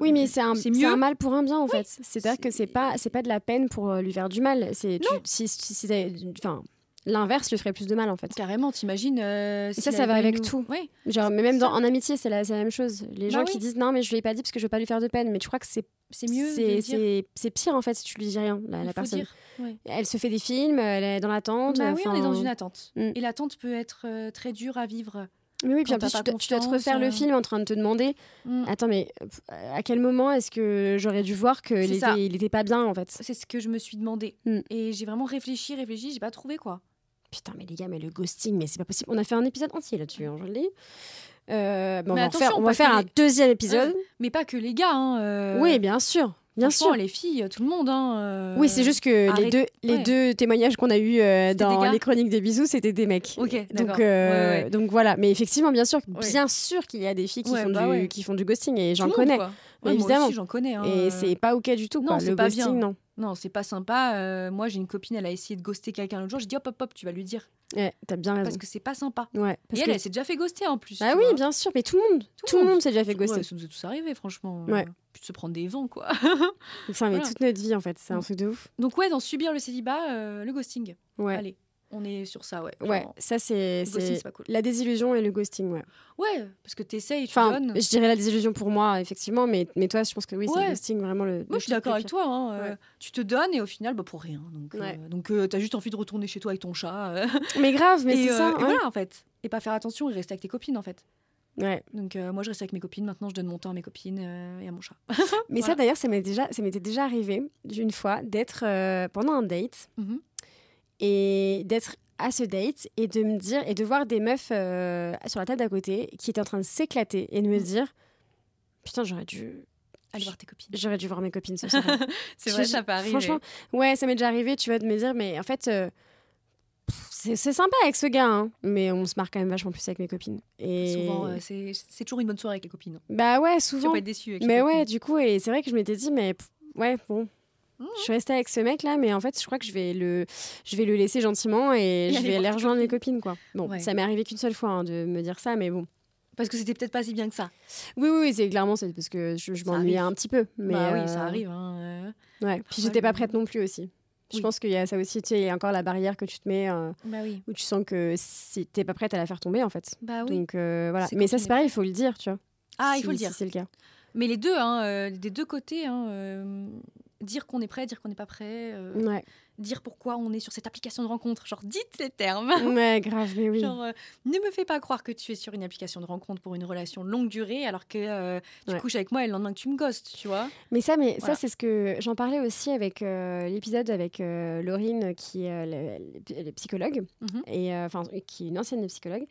Oui, mais c'est un, un mal pour un bien en fait. C'est-à-dire que c'est- pas, c'est pas de la peine pour euh, lui faire du mal. C'est si, si, si enfin, l'inverse lui ferait plus de mal en fait. Carrément, t'imagines. euh, ça, ça va avec nous- tout. Genre, mais même dans, en amitié, c'est la, même chose. Les Bah gens qui disent non, mais je lui ai pas dit parce que je veux pas lui faire de peine. Mais tu crois que c'est C'est mieux. c'est pire en fait si tu lui dis rien, la, la faut personne. dire. Ouais. Elle se fait des films, elle est dans l'attente. Bah oui, on est dans une attente. Mm. Et l'attente peut être euh, très dure à vivre. Mais oui, puis en plus, tu tu dois te refaire le euh. film en train de te demander Mm. Attends, mais à quel moment est-ce que j'aurais dû voir qu'il était, il était pas bien en fait? C'est ce que je me suis demandé. Mm. Et j'ai vraiment réfléchi, réfléchi, j'ai pas trouvé quoi. Putain, mais les gars, mais le ghosting, mais c'est pas possible. On a fait un épisode entier là-dessus, hein, je le dis. Euh, bah, on Mais va, faire, on va faire un les- deuxième épisode. Mais pas que les gars. Hein, euh, oui, bien sûr, bien sûr. Les filles, tout le monde. Hein, euh, Oui, c'est juste que les deux, les ouais. deux témoignages qu'on a eus euh, dans les chroniques des bisous, c'était des mecs. Donc, euh, Ouais, ouais. donc voilà. Mais effectivement, bien sûr, bien sûr qu'il y a des filles qui, font, bah du, qui font du ghosting et j'en connais. quoi. Ouais, évidemment. J'en connais. hein, Et euh. c'est pas ok du tout. non, c'est pas ghosting, bien. non. Non, c'est pas sympa. Euh, moi, j'ai une copine, elle a essayé de ghoster quelqu'un l'autre jour. J'ai dit hop, hop, hop, tu vas lui dire. Ouais, T'as bien raison. Parce que c'est pas sympa. Ouais, Et parce elle, que- elle s'est déjà fait ghoster en plus. Ah oui, vois. bien sûr, mais tout le monde, tout, le monde s'est déjà fait ghoster. Ouais, ça nous est tous arrivé, franchement. Ouais. Euh, Puis de se prendre des vents, quoi. Enfin, mais Voilà. toute notre vie en fait, c'est un Mm. truc de ouf. Donc, ouais, dans subir le célibat, euh, le ghosting. Ouais, Allez, on est sur ça, ouais. ouais, Genre, ça c'est cool. la désillusion et le ghosting, ouais. Ouais, parce que t'essayes, tu Enfin, donnes. je dirais la désillusion pour moi, effectivement, mais, mais toi, je pense que oui, c'est le ghosting vraiment le. Moi, le je suis d'accord avec toi. hein, euh. Tu te donnes et au final, bah, pour rien. Donc, Ouais. euh, donc euh, t'as juste envie de retourner chez toi avec ton chat. euh, Mais grave, mais c'est euh, ça. et ouais. voilà, en fait. Et pas faire attention et rester avec tes copines, en fait. Ouais. Donc, euh, moi, je reste avec mes copines. Maintenant, je donne mon temps à mes copines euh, et à mon chat. Mais ça, d'ailleurs, ça m'est déjà, ça m'était déjà arrivé d'une fois d'être euh, pendant un date Mhm. Et d'être à ce date et de me dire et de voir des meufs euh, sur la table d'à côté qui étaient en train de s'éclater et de me Mhm. dire putain j'aurais dû Allez voir tes copines. j'aurais dû voir mes copines ce soir C'est vrai, ça peut arriver. Franchement, ouais, ça m'est déjà arrivé, tu vois, de me dire, mais en fait, euh, c'est sympa avec ce gars, hein, mais on se marre quand même vachement plus avec mes copines. Et Souvent, euh, c'est toujours une bonne soirée avec les copines. bah ouais, Tu vas souvent. pas être déçu. avec les Mais copines. ouais, du coup, et c'est vrai que je m'étais dit, mais ouais, bon. Mhm. Je suis restée avec ce mec là, mais en fait, je crois que je vais le, je vais le laisser gentiment et, Et je vais aller rejoindre mes copines, quoi. Bon, Ouais. ça m'est arrivé qu'une seule fois hein, de me dire ça, mais bon. Parce que c'était peut-être pas si bien que ça. Oui, oui, oui, c'est clairement c'est parce que je, je m'ennuyais un petit peu. Mais bah oui, euh, ça arrive. Hein, euh. Ouais. Puis j'étais pas prête non plus aussi. Je pense qu'il y a ça aussi, tu sais, il y a encore la barrière que tu te mets. euh, Bah oui. où tu sens que si t'es pas prête à la faire tomber en fait. Bah oui. Donc euh, voilà. Mais ça c'est pareil, il faut le dire, tu vois. Ah, il si- faut le si dire. c'est le cas. Mais les deux, hein, des deux côtés, hein, dire qu'on est prêt, dire qu'on n'est pas prêt, euh, Ouais. dire pourquoi on est sur cette application de rencontre. Genre, dites les termes. ouais, grave, mais oui. Genre, euh, ne me fais pas croire que tu es sur une application de rencontre pour une relation longue durée alors que euh, tu Ouais. couches avec moi et le lendemain que tu me ghostes, tu vois. Mais ça, mais Voilà. ça c'est ce que j'en parlais aussi avec l'épisode avec Laurine qui est le- le- le psychologue Mhm. et enfin qui est une ancienne psychologue.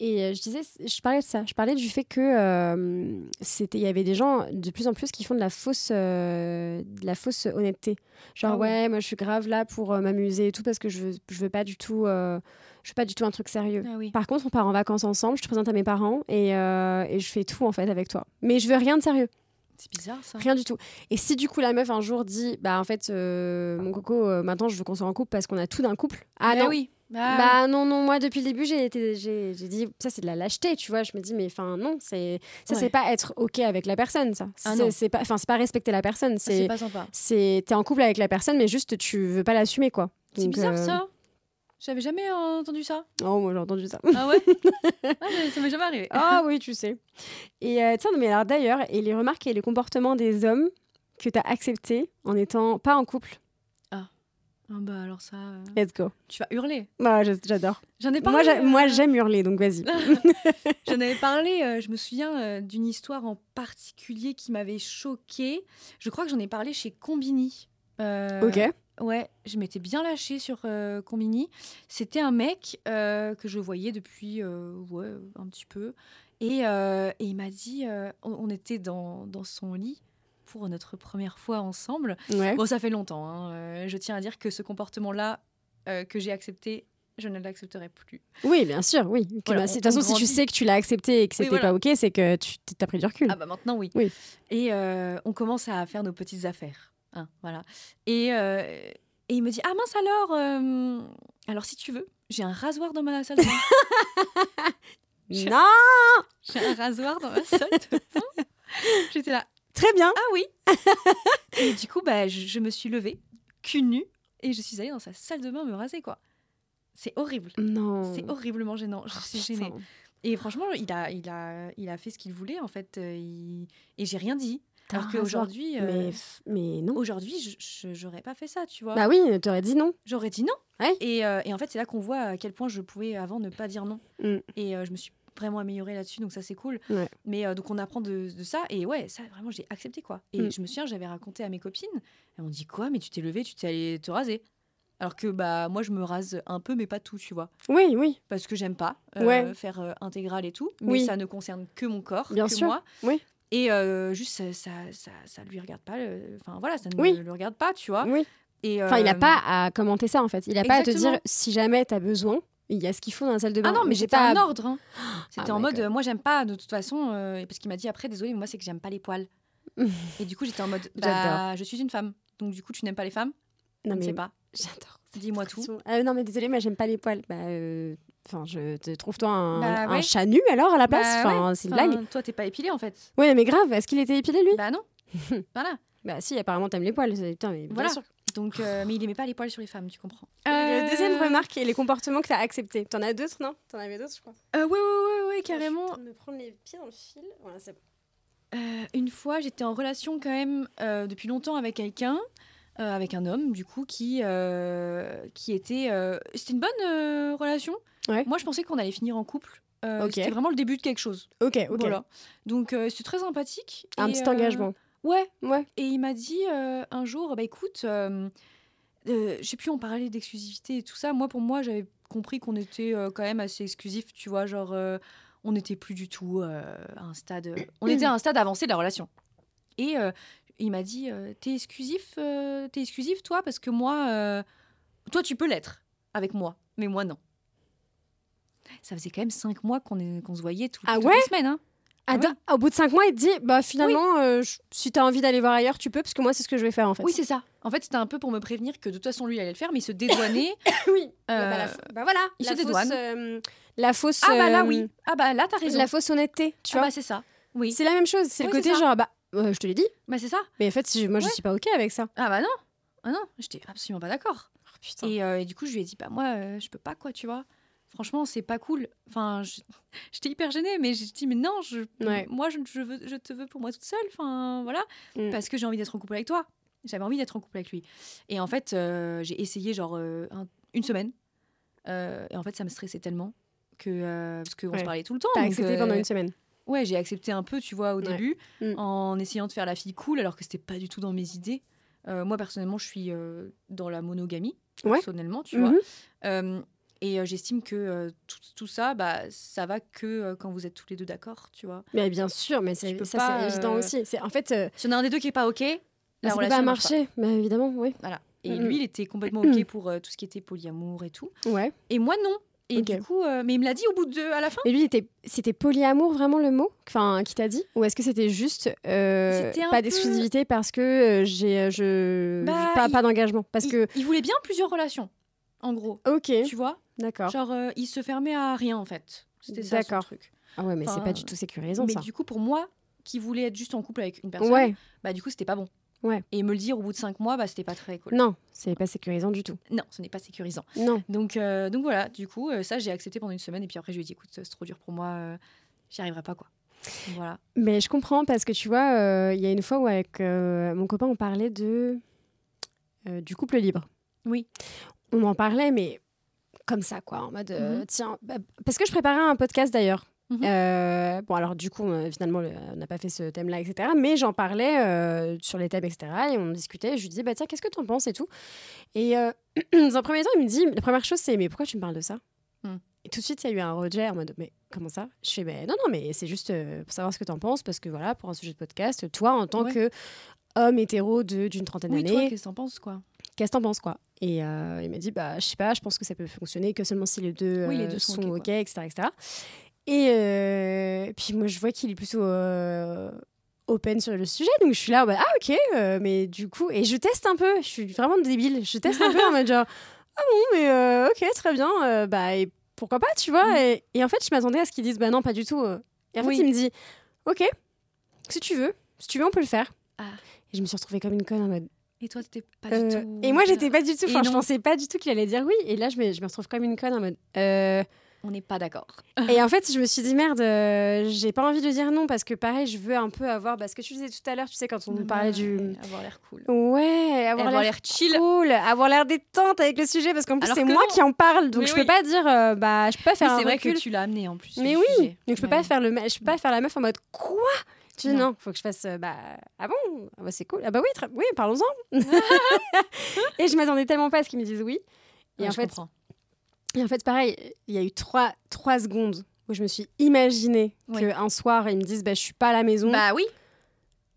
Et euh, je disais, je parlais de ça. Je parlais du fait que euh, c'était, il y avait des gens de plus en plus qui font de la fausse, euh, de la fausse honnêteté. Genre Ah ouais. ouais, moi je suis grave là pour euh, m'amuser et tout parce que je veux, je veux pas du tout, je veux pas du tout un truc sérieux. Ah oui. Par contre, on part en vacances ensemble, je te présente à mes parents et, et je fais tout en fait avec toi. Mais je veux rien de sérieux, C'est bizarre ça. rien du tout. Et si du coup la meuf un jour dit, bah en fait, mon coco, maintenant je veux qu'on soit en couple parce qu'on a tout d'un couple. Ah Bah non, oui. Ah bah non, non, moi depuis le début, j'ai été- j'ai j'ai dit, ça c'est de la lâcheté, tu vois. Je me dis, mais enfin, non, c'est ça, Ouais. c'est pas être OK avec la personne, ça. Ah C'est- pas, enfin, c'est pas respecter la personne. Ça, c'est C'est, pas sympa. c'est, t'es en couple avec la personne, mais juste tu veux pas l'assumer, quoi. C'est bizarre euh, ça. J'avais jamais entendu ça. Oh, moi j'ai entendu ça. Ah ouais? Ah, ça- Ça m'est jamais arrivé. Ah oui, tu sais. Et euh, tiens, mais alors d'ailleurs, et les remarques et les comportements des hommes que t'as acceptés en étant pas en couple? Ah bah alors ça, euh, Let's go. tu vas hurler. Ah, je- j'adore. J'en ai Moi, parlé. j'a- moi, euh, j'aime hurler, donc vas-y. J'en avais parlé, euh, je me souviens euh, d'une histoire en particulier qui m'avait choquée. Je crois que j'en ai parlé chez Combini. Euh, ok. Ouais, je m'étais bien lâchée sur euh, Combini. C'était un mec euh, que je voyais depuis euh, ouais, un petit peu. Et, euh, et il m'a dit, euh, on, on était dans, dans son lit pour notre première fois ensemble. Ouais. Bon, ça fait longtemps. hein. Euh, je tiens à dire que ce comportement-là, euh, que j'ai accepté, je ne l'accepterai plus. Oui, bien sûr, oui. Voilà, bah, de toute façon, on si tu sais que tu l'as accepté et que c'était voilà. pas OK, c'est que tu as pris du recul. Ah bah maintenant oui. Oui. Et euh, on commence à faire nos petites affaires. hein, voilà. Et, euh, et il me dit ah mince alors euh, alors si tu veux j'ai un rasoir dans ma salle de bain. Non j'ai un rasoir dans ma salle de bain. J'étais là Très bien. ah oui. et du coup bah je, je me suis levée cul nu et je suis allée dans sa salle de bain me raser quoi. C'est horrible. Non. C'est horriblement gênant. Je suis gênée. Et franchement, il a, il a, il a fait ce qu'il voulait en fait. euh, il- Et j'ai rien dit. Alors qu'aujourd'hui, euh, Mais, non. aujourd'hui, j'aurais pas fait ça, tu vois. Bah oui, t'aurais dit non. J'aurais dit non. Ouais. Et, euh, et en fait, c'est là qu'on voit à quel point je pouvais avant ne pas dire non. Mm. Et euh, je me suis vraiment améliorée là-dessus, donc ça c'est cool. Ouais. Mais euh, donc on apprend de, de ça. Et ouais, ça vraiment, j'ai accepté quoi. Et Mm. je me souviens, j'avais raconté à mes copines. Elles m'ont dit quoi Mais tu t'es levée, tu t'es allée te raser? Alors que bah moi je me rase un peu mais pas tout tu vois Oui, oui, parce que j'aime pas euh, Ouais. faire euh, intégral et tout mais Oui. ça ne concerne que mon corps Bien que sûr. moi Oui. et euh, juste ça, ça ça ça lui regarde pas le- enfin voilà ça ne Oui. le regarde pas tu vois oui. et Enfin, il a euh, pas à commenter ça en fait. Il a pas à te dire si jamais t'as besoin, il y a ce qu'il faut dans la salle de bain. ah non mais j'ai c'était pas. un ordre hein. c'était Ah, en mode God. moi j'aime pas de toute façon euh, parce qu'il m'a dit après désolé mais moi c'est que j'aime pas les poils et du coup j'étais en mode bah je suis une femme donc du coup tu n'aimes pas les femmes? Non je ne mais sais pas j'adore. dis-moi tout. Ah, non mais désolé, moi j'aime pas les poils. Bah, euh, enfin, je te trouve-toi un, Bah, un ouais. chat nu alors à la place? Bah Enfin, ouais. c'est une Enfin, blague. toi t'es pas épilé en fait Ouais, mais grave. Est-ce qu'il était épilé lui? Bah non voilà Bah si, apparemment t'aimes les poils. Putain, mais bien Voilà. sûr. Donc euh, mais il aimait pas les poils sur les femmes tu comprends Le deuxième Euh, remarque et les comportements que t'as acceptés. T'en as d'autres, non? T'en avais d'autres, je crois. Euh, ouais, ouais, ouais, ouais, Je suis carrément. en train de me prendre les pieds dans le fil. Voilà, c'est bon. Euh, une fois, j'étais en relation quand même euh, depuis longtemps avec quelqu'un, euh, avec un homme, du coup, qui, euh, qui était. euh, C'était une bonne euh, relation. Ouais. Moi, je pensais qu'on allait finir en couple. Euh, Ok. C'était vraiment le début de quelque chose. Ok, ok. Voilà. Donc, euh, c'était très sympathique. Un Et, petit euh, engagement. Ouais. Ouais. Et il m'a dit euh, un jour, bah écoute, euh, euh, je sais plus, on parlait d'exclusivité et tout ça. Moi, pour moi, j'avais compris qu'on était euh, quand même assez exclusif, tu vois, genre, euh, on n'était plus du tout à un stade. on était à un stade avancé de la relation. Et il m'a dit, t'es exclusif, t'es exclusif, toi, parce que moi, toi, tu peux l'être avec moi, mais moi, non. Ça faisait quand même cinq mois qu'on qu'on se voyait tout, Ah toutes ouais? les semaines. Hein. Ah, dans- Au bout de cinq mois, il te dit bah finalement, euh, je- si t'as envie d'aller voir ailleurs, tu peux, parce que moi, c'est ce que je vais faire en fait. Oui, c'est ça. En fait, c'était un peu pour me prévenir que de toute façon, lui, il allait le faire, mais il se dédouanait. oui. Euh, bah, fa- bah voilà, il la se fausse, dédouane. euh, la fausse. Ah bah là, euh, oui. Ah bah là, t'as raison. La fausse honnêteté, tu Ah vois. bah c'est ça. Oui. c'est la même chose. C'est Oui, le côté genre, bah, euh, je te l'ai dit, Bah c'est ça. mais en fait, si- moi, je suis pas OK avec ça. Ah bah non. Ah non, j'étais absolument pas d'accord. Oh. Et, euh, et du coup, je lui ai dit, bah moi, euh, je peux pas, quoi, tu vois. Franchement, c'est pas cool. Enfin, je- j'étais hyper gênée, mais j'ai dit, mais non, je, Ouais. moi, je, je veux, je te veux pour moi toute seule. Enfin, voilà. Mm. Parce que j'ai envie d'être en couple avec toi. J'avais envie d'être en couple avec lui. Et en fait, euh, j'ai essayé, genre, euh, un- une semaine. Euh, et en fait, ça me stressait tellement que. parce qu'on Ouais. se parlait tout le temps. T'as accepté pendant une semaine. Ouais, j'ai accepté un peu, tu vois, au Ouais. début, Mm. en essayant de faire la fille cool, alors que c'était pas du tout dans mes idées. Moi, personnellement, je suis dans la monogamie, personnellement, tu vois. Mhm. Euh, et euh, j'estime que euh, tout, tout ça, bah, ça va que euh, quand vous êtes tous les deux d'accord, tu vois. Mais bien sûr, mais ça, pas, c'est évident aussi. C'est en fait, Si on a un des deux qui est pas OK, la ça peut relation pas marche marcher. Mais évidemment, oui. Voilà. Et lui, il était complètement OK pour euh, tout ce qui était polyamour et tout. Ouais. Et moi, non. Et du coup, euh, mais il me l'a dit au bout de à la fin. Mais lui, était, c'était polyamour vraiment le mot Enfin, qui t'a dit? Ou est-ce que c'était juste euh, pas peu- d'exclusivité parce que j'ai, je, Bah, pas, il- pas d'engagement? Parce il, que, il voulait bien plusieurs relations, en gros. ok, Tu vois? D'accord. Genre, euh, il se fermait à rien, en fait. C'était ça son D'accord. truc. Ah ouais, mais c'est pas du tout sécurisant mais ça. du coup, pour moi, qui voulais être juste en couple avec une personne, Ouais, bah du coup, c'était pas bon. Ouais. Et me le dire au bout de cinq mois, bah c'était pas très cool. non, c'est pas sécurisant du tout. Non, ce n'est pas sécurisant. Non. Donc, euh, donc voilà, du coup, euh, ça, j'ai accepté pendant une semaine. Et puis après, je lui ai dit, écoute, c'est trop dur pour moi, euh, j'y arriverai pas, quoi. Voilà. Mais je comprends parce que tu vois, il y a une fois où avec mon copain, on parlait de du couple libre. Oui. On en parlait, mais comme ça, quoi, en mode euh, Mhm. tiens, bah, parce que je préparais un podcast d'ailleurs. Mhm. Euh, bon, alors du coup, euh, finalement, le- on n'a pas fait ce thème-là, etc. Mais j'en parlais sur les thèmes, etc. Et on discutait. Je lui disais, bah tiens, qu'est-ce que tu en penses et tout. Et dans un premier temps, il me dit, la première chose, c'est, mais pourquoi tu me parles de ça. Et tout de suite, il y a eu un rejet en mode, mais comment ça? Je fais, mais non, non, mais c'est juste pour savoir ce que tu en penses, parce que voilà, pour un sujet de podcast, toi, en tant Ouais. que homme hétéro d'une trentaine Oui, d'années, qu'est-ce que t'en penses, quoi? Qu'est-ce que t'en penses, quoi? Et euh, il m'a dit, bah, je sais pas, je pense que ça peut fonctionner que seulement si les deux, Oui, les euh, deux sont sont, ok, etc., etc. Et euh, puis moi, je vois qu'il est plutôt euh, open sur le sujet. Donc je suis là, ah ok, mais du coup, et je teste un peu. Je suis vraiment débile. Je teste un peu en mode genre, ah bon, mais ok, très bien. bah, et pourquoi pas, tu vois. Mm. et, et en fait, je m'attendais à ce qu'ils disent, bah non, pas du tout. Et en fait, il me dit, ok, si tu veux, si tu veux, on peut le faire. Ah. Et je me suis retrouvée comme une conne en mode. Et toi, t'étais pas euh, du tout. et moi, j'étais pas du tout. Enfin, je pensais pas du tout qu'il allait dire oui. Et là, je me, je me retrouve comme une conne en mode. euh, On n'est pas d'accord. et en fait, je me suis dit merde, euh, j'ai pas envie de dire non parce que pareil, je veux un peu avoir bah, ce que tu disais tout à l'heure, tu sais, quand on nous parlait du. Avoir l'air cool. Ouais, avoir, Avoir l'air chill. cool, avoir l'air détente avec le sujet parce qu'en plus, c'est que moi non. qui en parle donc Mais je oui. peux pas dire euh, bah, je peux pas Oui, faire un c'est vrai recul. que tu l'as amené en plus. Mais oui, sujet. donc je peux Ouais. pas faire le je peux pas faire la meuf en mode quoi? Tu dis Non. non, faut que je fasse euh, bah ah bon? Ah bah c'est cool ah bah oui très- oui parlons-en et je m'attendais tellement pas à ce qu'ils me disent oui et Ouais, en fait. Et en fait, pareil, il y a eu trois, trois secondes où je me suis imaginé Oui. qu'un soir, ils me disent bah, Je suis pas à la maison. Bah oui.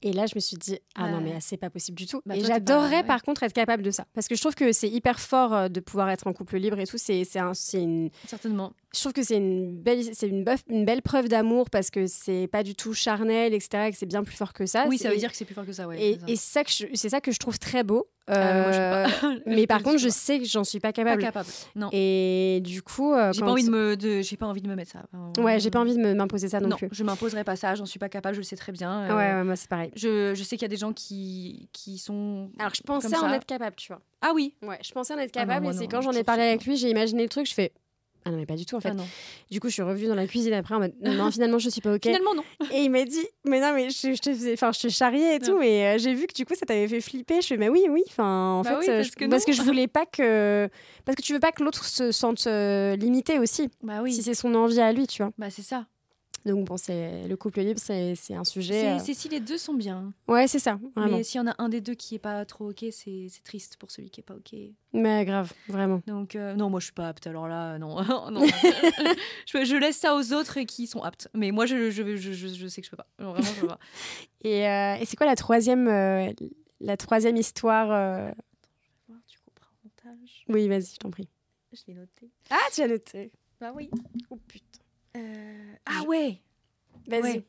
Et là, je me suis dit Ah non, mais c'est pas possible du tout. Bah, et j'adorerais, ouais. par contre, être capable de ça. Parce que je trouve que c'est hyper fort euh, de pouvoir être en couple libre et tout. C'est c'est un- c'est une. Certainement. Je trouve que c'est une belle, c'est une, belle preuve d'amour parce que c'est pas du tout charnel, etc. Et que c'est bien plus fort que ça. oui, ça veut dire que c'est plus fort que ça, ouais. Et, c'est ça. que c'est ça que je trouve très beau. Ah, mais moi, je Euh, suis pas- mais par contre, je sais que j'en suis pas pas capable. capable. Non. Et du coup, euh, J'ai pas envie de me, de, j'ai pas envie de me mettre ça. Ouais, j'ai pas envie de m'imposer ça non, Non, plus. je m'imposerai pas ça. J'en suis pas capable. Je le sais très bien. Ouais, euh, ouais, moi c'est pareil. Je, je sais qu'il y a des gens qui, qui sont. Alors je pensais en ça. être capable, tu vois. Ah oui. Ouais, je pensais en être Ah non, capable moi et c'est quand j'en ai parlé avec lui, j'ai imaginé le truc, je fais ah non mais pas du tout en fait. Ah non. Du coup, je suis revenue dans la cuisine après en mode non finalement je suis pas ok. Finalement non. Et il m'a dit mais non mais je, je te faisais, enfin je te charriais et tout, mais euh, j'ai vu que du coup ça t'avait fait flipper. Je fais mais oui oui, enfin en Bah fait oui, euh, parce je- que parce que je voulais pas que parce que tu veux pas que l'autre se sente euh, limité aussi Bah oui. si c'est son envie à lui, tu vois. Bah c'est ça. Donc bon c'est le couple libre c'est un sujet. C'est euh, c'est si les deux sont bien. Ouais c'est ça vraiment. Mais s'il y en a un des deux qui est pas trop ok, c'est triste pour celui qui est pas ok. Mais grave vraiment. Donc euh, non, moi je suis pas apte. Alors là, non, non. je, je laisse ça aux autres qui sont aptes. Mais moi, je, sais que je peux pas. Vraiment, je peux pas. Et, euh, et c'est quoi la troisième, la troisième histoire euh, tu comprends montage. Oui, vas-y, je t'en prie. Je l'ai noté. Ah, tu as noté. Bah oui. Oh putain. Ah ouais. Vas-y. Ouais.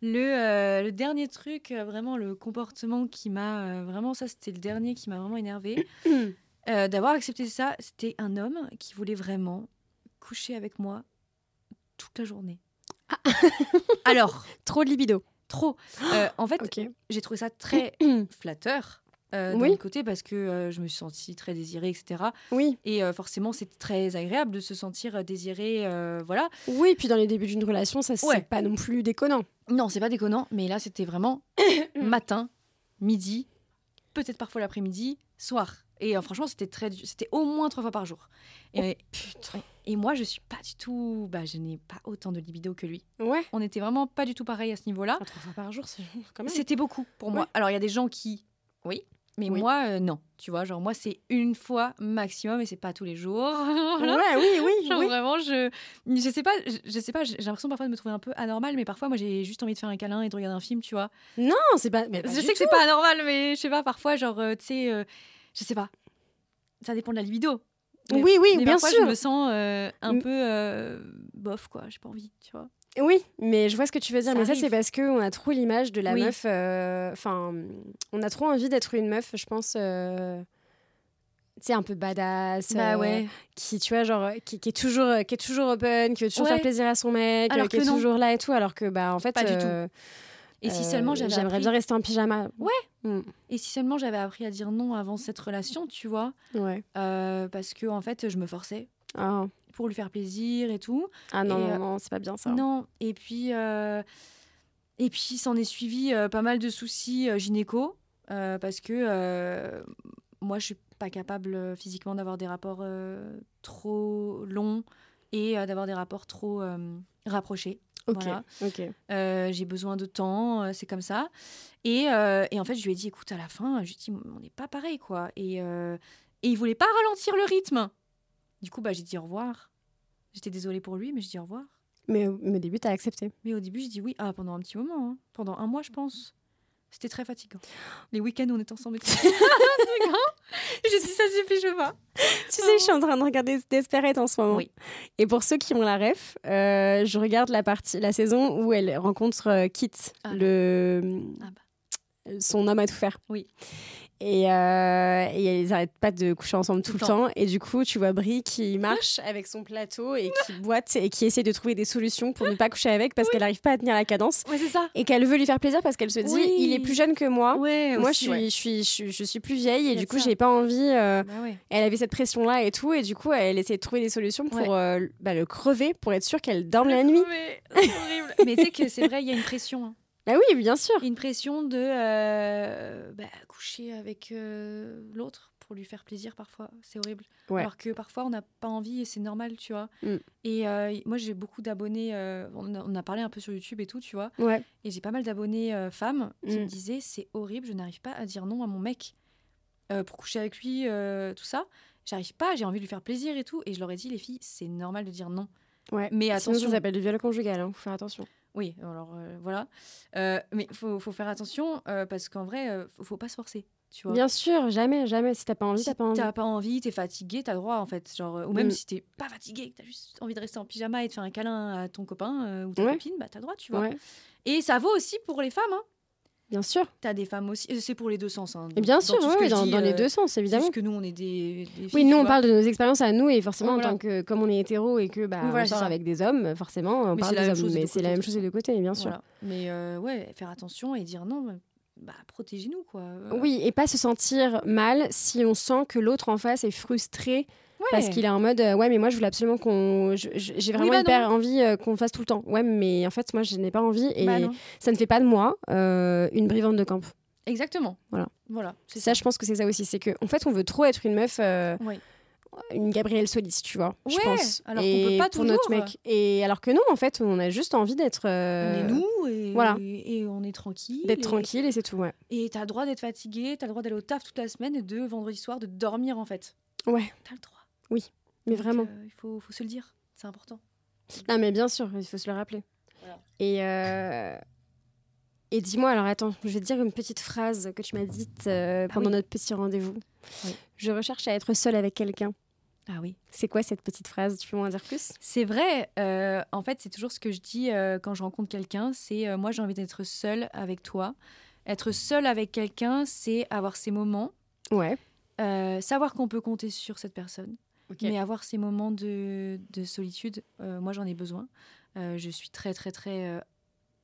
Le, euh, le dernier truc, euh, vraiment le comportement qui m'a euh, vraiment ça c'était le dernier qui m'a vraiment énervé d'avoir accepté ça. C'était un homme qui voulait vraiment coucher avec moi toute la journée. Alors Trop de libido. trop. Euh, en fait, j'ai trouvé ça très flatteur. Euh, Oui. D'un côté parce que euh, je me suis sentie très désirée, etc. Oui. Et euh, forcément, c'est très agréable de se sentir euh, désirée, voilà. Oui, puis dans les débuts d'une relation, ça c'est Ouais. pas non plus déconnant. Non, c'est pas déconnant, mais là, c'était vraiment matin, midi, peut-être parfois l'après-midi, soir. Et franchement, c'était très, c'était au moins trois fois par jour. Et, Putain. et moi, je suis pas du tout, bah, je n'ai pas autant de libido que lui. Ouais. On était vraiment pas du tout pareil à ce niveau-là. Ah, Trois fois par jour, c'est quand même. C'était beaucoup pour moi. Alors, il y a des gens qui, oui, mais Oui. moi, euh, non. Tu vois, genre moi, c'est une fois maximum et c'est pas tous les jours. Ouais, oui, oui, Genre oui. vraiment, je, je sais pas, je, je sais pas, j'ai l'impression parfois de me trouver un peu anormal, mais parfois moi j'ai juste envie de faire un câlin et de regarder un film, tu vois. Non, c'est pas. mais pas je sais que c'est tout. pas anormal, mais je sais pas, parfois, genre, euh, tu sais, euh, je sais pas, ça dépend de la libido. Mais- Oui, oui, mais bien parfois, sûr. je me sens euh, un Mm. peu bof, quoi, j'ai pas envie, tu vois. Oui, mais je vois ce que tu veux dire. Ça mais ça, c'est parce qu'on a trop l'image de la Oui. meuf. euh, Enfin, on a trop envie d'être une meuf, je pense. euh, Tu sais, un peu badass. Bah euh, ouais. qui tu vois genre qui, qui est toujours qui est toujours open qui veut toujours Ouais. faire plaisir à son mec Alors euh, qui est non. toujours là et tout alors que bah en fait Pas du euh, Et si seulement j'avais j'aimerais appris... bien rester en pyjama Ouais. Mm. Et si seulement j'avais appris à dire non avant cette relation, tu vois, ouais parce que en fait, je me forçais ah, pour lui faire plaisir et tout. ah non Et, non, euh, non c'est pas bien ça Non, et puis, euh, et puis s'en est suivi euh, pas mal de soucis gynéco, parce que moi, je suis pas capable physiquement d'avoir des rapports trop longs et d'avoir des rapports trop rapprochés. ok voilà. Euh, J'ai besoin de temps, euh, c'est comme ça. Et, euh, et en fait, je lui ai dit, écoute, à la fin, je lui ai dit, on n'est pas pareil, quoi. Et, et il voulait pas ralentir le rythme. Du coup, bah, j'ai dit au revoir. J'étais désolée pour lui, mais j'ai dit au revoir. mais, mais au début t'as accepté Mais au début, je dis oui. Ah, pendant un petit moment. hein. Pendant un mois, je pense. C'était très fatigant. Les week-ends on était ensemble. était fatigant. J'ai dit ça suffit, je veux pas. Tu sais, je suis en train de regarder Desperate en ce moment. Oui. Et pour ceux qui ont la ref, euh, je regarde la partie, la saison où elle rencontre euh, Kit, Ah. le Ah son homme à tout faire. Oui. Et, euh, et ils n'arrêtent pas de coucher ensemble tout, Tout le temps. Et du coup, tu vois Brie qui marche avec son plateau et qui boite et qui essaie de trouver des solutions pour ne pas coucher avec parce qu'elle n'arrive pas à tenir la cadence. Ouais, c'est ça. Et qu'elle veut lui faire plaisir parce qu'elle se dit Oui. il est plus jeune que moi. Ouais, Moi, aussi, je, suis, ouais. je, suis, je, suis, je suis plus vieille et du coup, j'ai pas envie. euh, Bah ouais. elle avait cette pression-là et tout, et du coup, elle essayait de trouver des solutions pour euh, bah, le crever, pour être sûre qu'elle dorme la nuit. Mais c'est horrible. Mais tu sais que c'est vrai, il y a une pression. hein. Bah oui, bien sûr. Une pression de euh, bah, coucher avec euh, l'autre pour lui faire plaisir parfois. C'est horrible. Ouais. Alors que parfois on n'a pas envie et c'est normal, tu vois. Mm. Et euh, moi j'ai beaucoup d'abonnés, on, a, on a parlé un peu sur YouTube et tout, tu vois. Ouais. Et j'ai pas mal d'abonnés femmes qui Mm. me disaient c'est horrible, je n'arrive pas à dire non à mon mec pour coucher avec lui, tout ça. J'arrive pas, j'ai envie de lui faire plaisir et tout. Et je leur ai dit, les filles, c'est normal de dire non. Ouais. Mais Sinon, attention. ça s'appelle du viol conjugal, hein, faut faire attention. Oui, alors euh, voilà. Euh, mais il faut, faut faire attention euh, parce qu'en vrai, euh, faut, faut pas se forcer. Tu vois. Bien sûr, jamais, jamais. Si t'as pas envie, si t'as pas envie. t'as pas envie, t'es fatigué, t'as droit en fait. Genre, ou même Mm. si t'es pas fatigué, que t'as juste envie de rester en pyjama et de faire un câlin à ton copain ou ta Ouais. copine, bah t'as droit, tu vois. Ouais, Et ça vaut aussi pour les femmes. Hein. Bien sûr. T'as des femmes aussi. euh, C'est pour les deux sens. Hein, bien sûr, ouais, dans, dis, dans les euh, deux sens, évidemment. juste que nous, on est des, des filles, Oui, tu nous, on parle de nos expériences à nous, et forcément, en tant que, comme on est hétéro et que bah, Oui, voilà, on sort avec des hommes, forcément, on Mais parle des hommes. Mais c'est la même chose des deux côtés, bien sûr. Voilà. Mais euh, ouais, faire attention et dire non, mais, bah, protégez-nous quoi. Oui, et pas se sentir mal si on sent que l'autre en face est frustré. Parce qu'il est en mode euh, ouais mais moi je voulais absolument qu'on je- je- j'ai vraiment bah hyper envie euh, qu'on fasse tout le temps ouais mais en fait moi je n'ai pas envie et Bah ça ne fait pas de moi euh, une brivante de camp Exactement. Voilà. Voilà. C'est ça, je pense que c'est ça aussi c'est que en fait on veut trop être une meuf Oui. une Gabrielle Solis tu vois je Ouais, pense alors qu'on peut pas pour notre toujours. mec et alors que non en fait on a juste envie d'être On est nous et, voilà. et on est tranquille. d'être et- tranquille et c'est tout ouais Et t'as le droit d'être fatigué, t'as le droit d'aller au taf toute la semaine et de vendredi soir de dormir en fait. ouais T'as le droit. Mais Donc, vraiment euh, il faut, faut se le dire, c'est important. Non, mais bien sûr, il faut se le rappeler. Voilà. Et, euh, et dis-moi, alors attends, je vais te dire une petite phrase que tu m'as dite euh, Ah pendant oui. notre petit rendez-vous. Oui. Je recherche à être seule avec quelqu'un. Ah oui. C'est quoi cette petite phrase? Tu peux m'en dire plus? C'est vrai, euh, en fait, c'est toujours ce que je dis euh, quand je rencontre quelqu'un, c'est moi j'ai envie d'être seule avec toi. Être seule avec quelqu'un, c'est avoir ses moments, Ouais. savoir qu'on peut compter sur cette personne, Mais avoir ces moments de, de solitude, euh, moi j'en ai besoin. Euh, je suis très très très euh,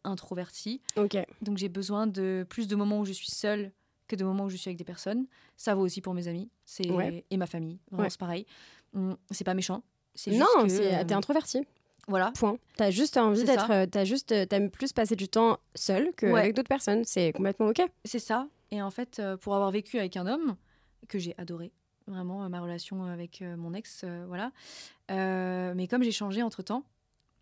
introvertie, Ok. donc j'ai besoin de plus de moments où je suis seule que de moments où je suis avec des personnes. Ça vaut aussi pour mes amis c'est Ouais. et ma famille. Vraiment, Ouais. c'est pareil. C'est pas méchant. C'est Non, juste t'es introvertie. voilà. Point. T'as juste envie d'être. T'as juste. T'aimes plus passer du temps seule qu'avec Ouais. d'autres personnes. C'est complètement ok. C'est ça. Et en fait, pour avoir vécu avec un homme que j'ai adoré, vraiment euh, ma relation avec euh, mon ex, euh, voilà. Euh, mais comme j'ai changé entre temps,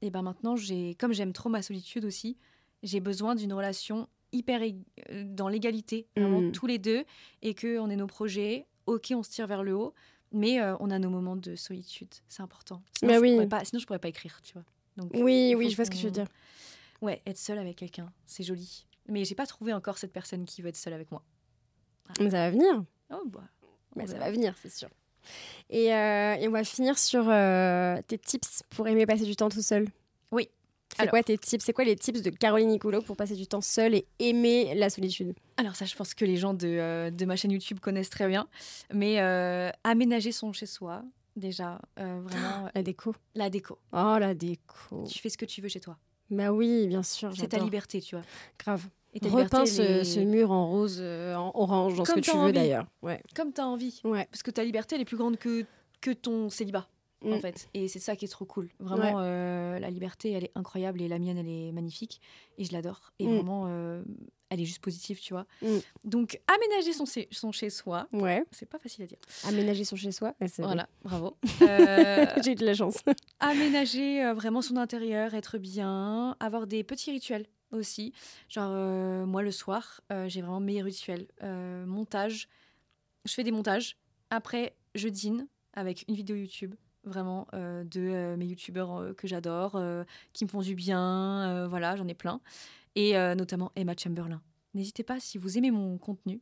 et ben maintenant j'ai, comme j'aime trop ma solitude aussi, j'ai besoin d'une relation hyper ég- euh, dans l'égalité, vraiment Mm. tous les deux, et que on ait nos projets. Ok, on se tire vers le haut, mais euh, on a nos moments de solitude. C'est important. Sinon, Bah je oui. pas, sinon je pourrais pas écrire, tu vois. Donc, Oui, oui, je vois ce que tu veux dire. Ouais, être seule avec quelqu'un, c'est joli. Mais j'ai pas trouvé encore cette personne qui veut être seule avec moi. Mais ça va venir. Oh bah. Bah, ça va venir, c'est sûr. Et, euh, et on va finir sur euh, tes tips pour aimer passer du temps tout seul. Oui. C'est quoi tes tips? C'est quoi les tips de Caroline Nicolo pour passer du temps seule et aimer la solitude? Alors ça, je pense que les gens de, euh, de ma chaîne YouTube connaissent très bien. Mais aménager son chez-soi, déjà, euh, vraiment, La déco. la déco. Oh, la déco. Tu fais ce que tu veux chez toi. Bah oui, bien sûr. C'est ta liberté, tu vois. Grave. Et Repeins liberté, ce, mur en rose, euh, en orange, dans ce que tu veux d'ailleurs. Ouais. Comme tu as envie. Ouais. Parce que ta liberté, elle est plus grande que, que ton célibat, en Mm. fait. Et c'est ça qui est trop cool. Vraiment, euh, la liberté, elle est incroyable et la mienne, elle est magnifique. Et je l'adore. Et Mm. vraiment, euh, elle est juste positive, tu vois. Mm. Donc, aménager son, chez- son chez-soi, Ouais. c'est pas facile à dire. Aménager son chez-soi. Voilà, bravo. J'ai eu de la chance. aménager vraiment son intérieur, être bien, avoir des petits rituels aussi. Genre, euh, moi, le soir, euh, j'ai vraiment mes rituels. Euh, montage, je fais des montages. Après, je dîne avec une vidéo YouTube, vraiment, de mes youtubeurs que j'adore, qui me font du bien. voilà, j'en ai plein. Et notamment Emma Chamberlain. n'hésitez pas si vous aimez mon contenu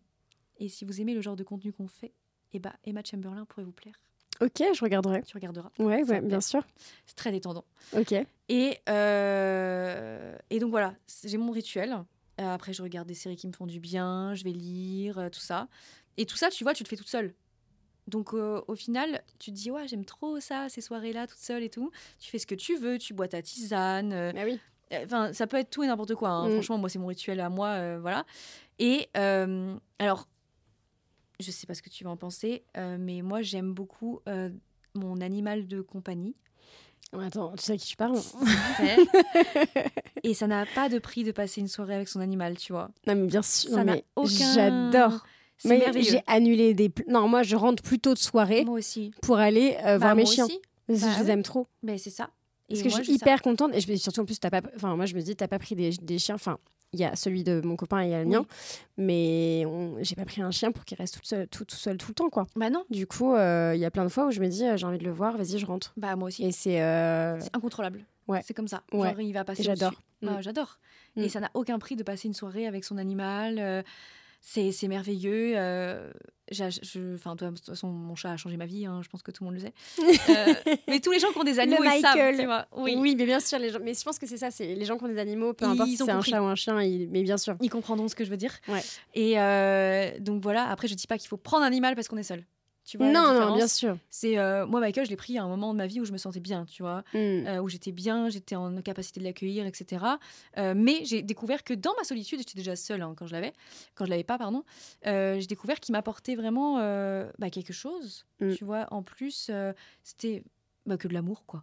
et si vous aimez le genre de contenu qu'on fait, et bah Emma Chamberlain pourrait vous plaire. Ok, je regarderai. Tu regarderas. Ouais, ouais, bien sûr. C'est très détendant. Ok. Et, euh, et donc voilà, j'ai mon rituel. Euh, Après, je regarde des séries qui me font du bien, je vais lire, euh, tout ça. Et tout ça, tu vois, tu le fais toute seule. Donc euh, au final, tu te dis, ouais, j'aime trop ça, ces soirées-là, toute seule et tout. Tu fais ce que tu veux, tu bois ta tisane. euh, Bah oui. Enfin, ça peut être tout et n'importe quoi. hein. Mm. Franchement, moi, c'est mon rituel à moi. euh, voilà. Et alors, je sais pas ce que tu vas en penser, euh, mais moi, j'aime beaucoup euh, mon animal de compagnie. Attends, tu sais à qui tu parles Fait. et ça n'a pas de prix de passer une soirée avec son animal, tu vois. Non, mais bien sûr. Ça mais aucun. J'adore. Mais j'ai annulé des. Non, moi, je rentre plutôt de soirée Moi aussi. pour aller euh, Bah, voir mes moi chiens. aussi. Parce que Bah je les aime trop. Mais c'est ça. Et Parce que moi, je suis hyper contente. Et je, surtout, en plus, t'as pas. Enfin, moi, je me dis, t'as pas pris des, des chiens. Enfin, il y a celui de mon copain et il y a le Oui. mien. Mais j'ai pas pris un chien pour qu'il reste tout seul tout, tout seul tout le temps, quoi. Bah non. Du coup, euh, il y a plein de fois où je me dis, euh, j'ai envie de le voir, vas-y, je rentre. Bah moi aussi. Et c'est. euh, C'est incontrôlable. Ouais. C'est comme ça. Ouais. Il va passer. J'adore. au-dessus. Bah, Mm. J'adore. Mm. Et ça n'a aucun prix de passer une soirée avec son animal. c'est c'est merveilleux. Je- Enfin, de toute façon, mon chat a changé ma vie. hein, je pense que tout le monde le sait. Euh, mais tous les gens qui ont des animaux, ils savent. Michael. Tu vois. Oui. Oui. mais bien sûr, les gens... mais je pense que c'est ça, c'est les gens qui ont des animaux, peu Ils importe si c'est un chat ou un chien, ils- mais bien sûr. Ils comprendront ce que je veux dire. Ouais. Et euh, donc voilà. Après, je dis pas qu'il faut prendre un animal parce qu'on est seul. Tu vois la non, non, bien sûr. C'est euh, moi Michael, je l'ai pris à un moment de ma vie où je me sentais bien, tu vois, Mm. euh, où j'étais bien, j'étais en capacité de l'accueillir, etc. Euh, mais j'ai découvert que dans ma solitude, j'étais déjà seule hein, quand je l'avais, quand je l'avais pas, pardon. j'ai découvert qu'il m'apportait vraiment bah, quelque chose, Mm. tu vois. En plus, c'était bah, que de l'amour, quoi.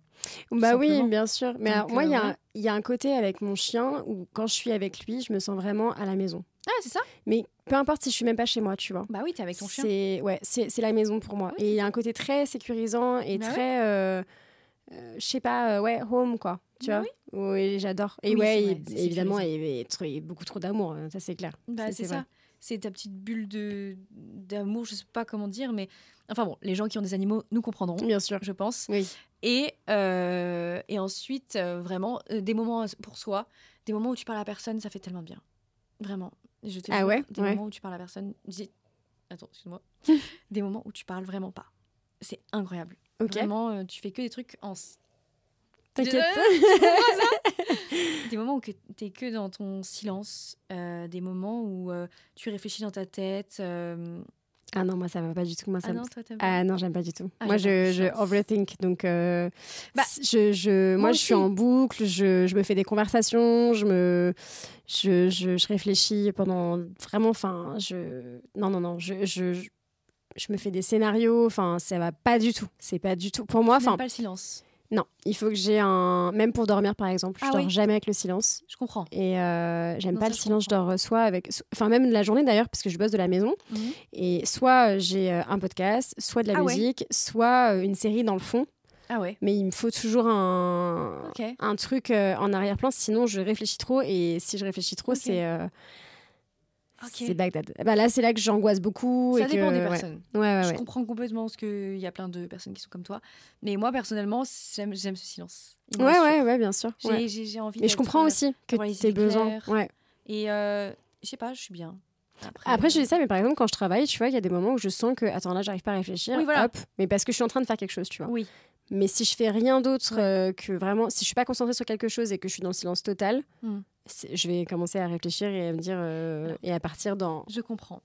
Bah oui, bien sûr. Mais alors, moi, euh, il y, a un- il y a un côté avec mon chien où quand je suis avec lui, je me sens vraiment à la maison. Ah, c'est ça? Mais peu importe si je suis même pas chez moi, tu vois. Bah oui, t'es avec ton chien. C'est ouais, c'est la maison pour moi. Oui, et il y a un côté très sécurisant et Bah ouais. très, euh, euh, je sais pas, euh, ouais, home quoi. Tu Bah vois. Oui, j'adore. Et Oui, ouais, vrai, évidemment, il y tr- il y a beaucoup trop d'amour, hein, ça c'est clair. Bah, c'est ça. C'est ta petite bulle de d'amour, je sais pas comment dire, mais enfin bon, les gens qui ont des animaux nous comprendront, Bien sûr. je pense. Oui. Et, euh, et ensuite, euh, vraiment, euh, des moments pour soi, des moments où tu parles à personne, ça fait tellement bien. Vraiment. Je te Ah ouais? Des Ouais. moments où tu parles à personne. dis- Attends, excuse-moi. des moments où tu parles vraiment pas. C'est incroyable. Ok. Vraiment, tu fais que des trucs en. T'inquiète. Des moments où tu es que dans ton silence. euh, des moments où euh, tu réfléchis dans ta tête. euh, ah non, moi ça va pas du tout. Moi ça Ah non, toi, Ah non, j'aime pas du tout. Ah, moi, je, overthink. Donc, euh, Bah, je, je, moi, moi je suis en boucle, je, je me fais des conversations, je me, je, je, réfléchis pendant vraiment, enfin, je, non, non, non, je, je, me fais des scénarios, enfin, ça va pas du tout. C'est pas du tout. Pour moi, enfin, pas le silence. Non, il faut que j'ai un, même pour dormir, par exemple, je Ah dors oui. jamais avec le silence. Je comprends. Et euh, j'aime Non, pas ça, le je silence, je dors soit avec, enfin même la journée d'ailleurs, parce que je bosse de la maison. Mhm. Et soit euh, j'ai euh, un podcast, soit de la Ah ouais. musique, soit euh, une série dans le fond. Ah ouais. Mais il me faut toujours un, un truc euh, en arrière-plan, sinon je réfléchis trop. Et si je réfléchis trop, c'est euh, C'est Bagdad. Bah, là, c'est là que j'angoisse beaucoup. Ça et dépend que- des personnes. Ouais, ouais, Je ouais. comprends complètement parce qu'il y a plein de personnes qui sont comme toi. Mais moi, personnellement, j'aime ce silence. Il me Ouais, ouais, ouais, bien sûr. J'ai envie Mais je comprends euh, aussi que d'avoir les tu aies idées besoin. claires. Ouais. Et euh, je sais pas, je suis bien. Après, Après, je euh, dis ça, mais par exemple, quand je travaille, tu vois, il y a des moments où je sens que, attends, là, j'arrive pas à réfléchir. Oui, voilà. Hop. Mais parce que je suis en train de faire quelque chose, tu vois. Oui. Mais si je fais rien d'autre euh, que vraiment, si je suis pas concentrée sur quelque chose et que je suis dans le silence total, Hmm. Je vais commencer à réfléchir et à me dire euh, et à partir dans Je comprends.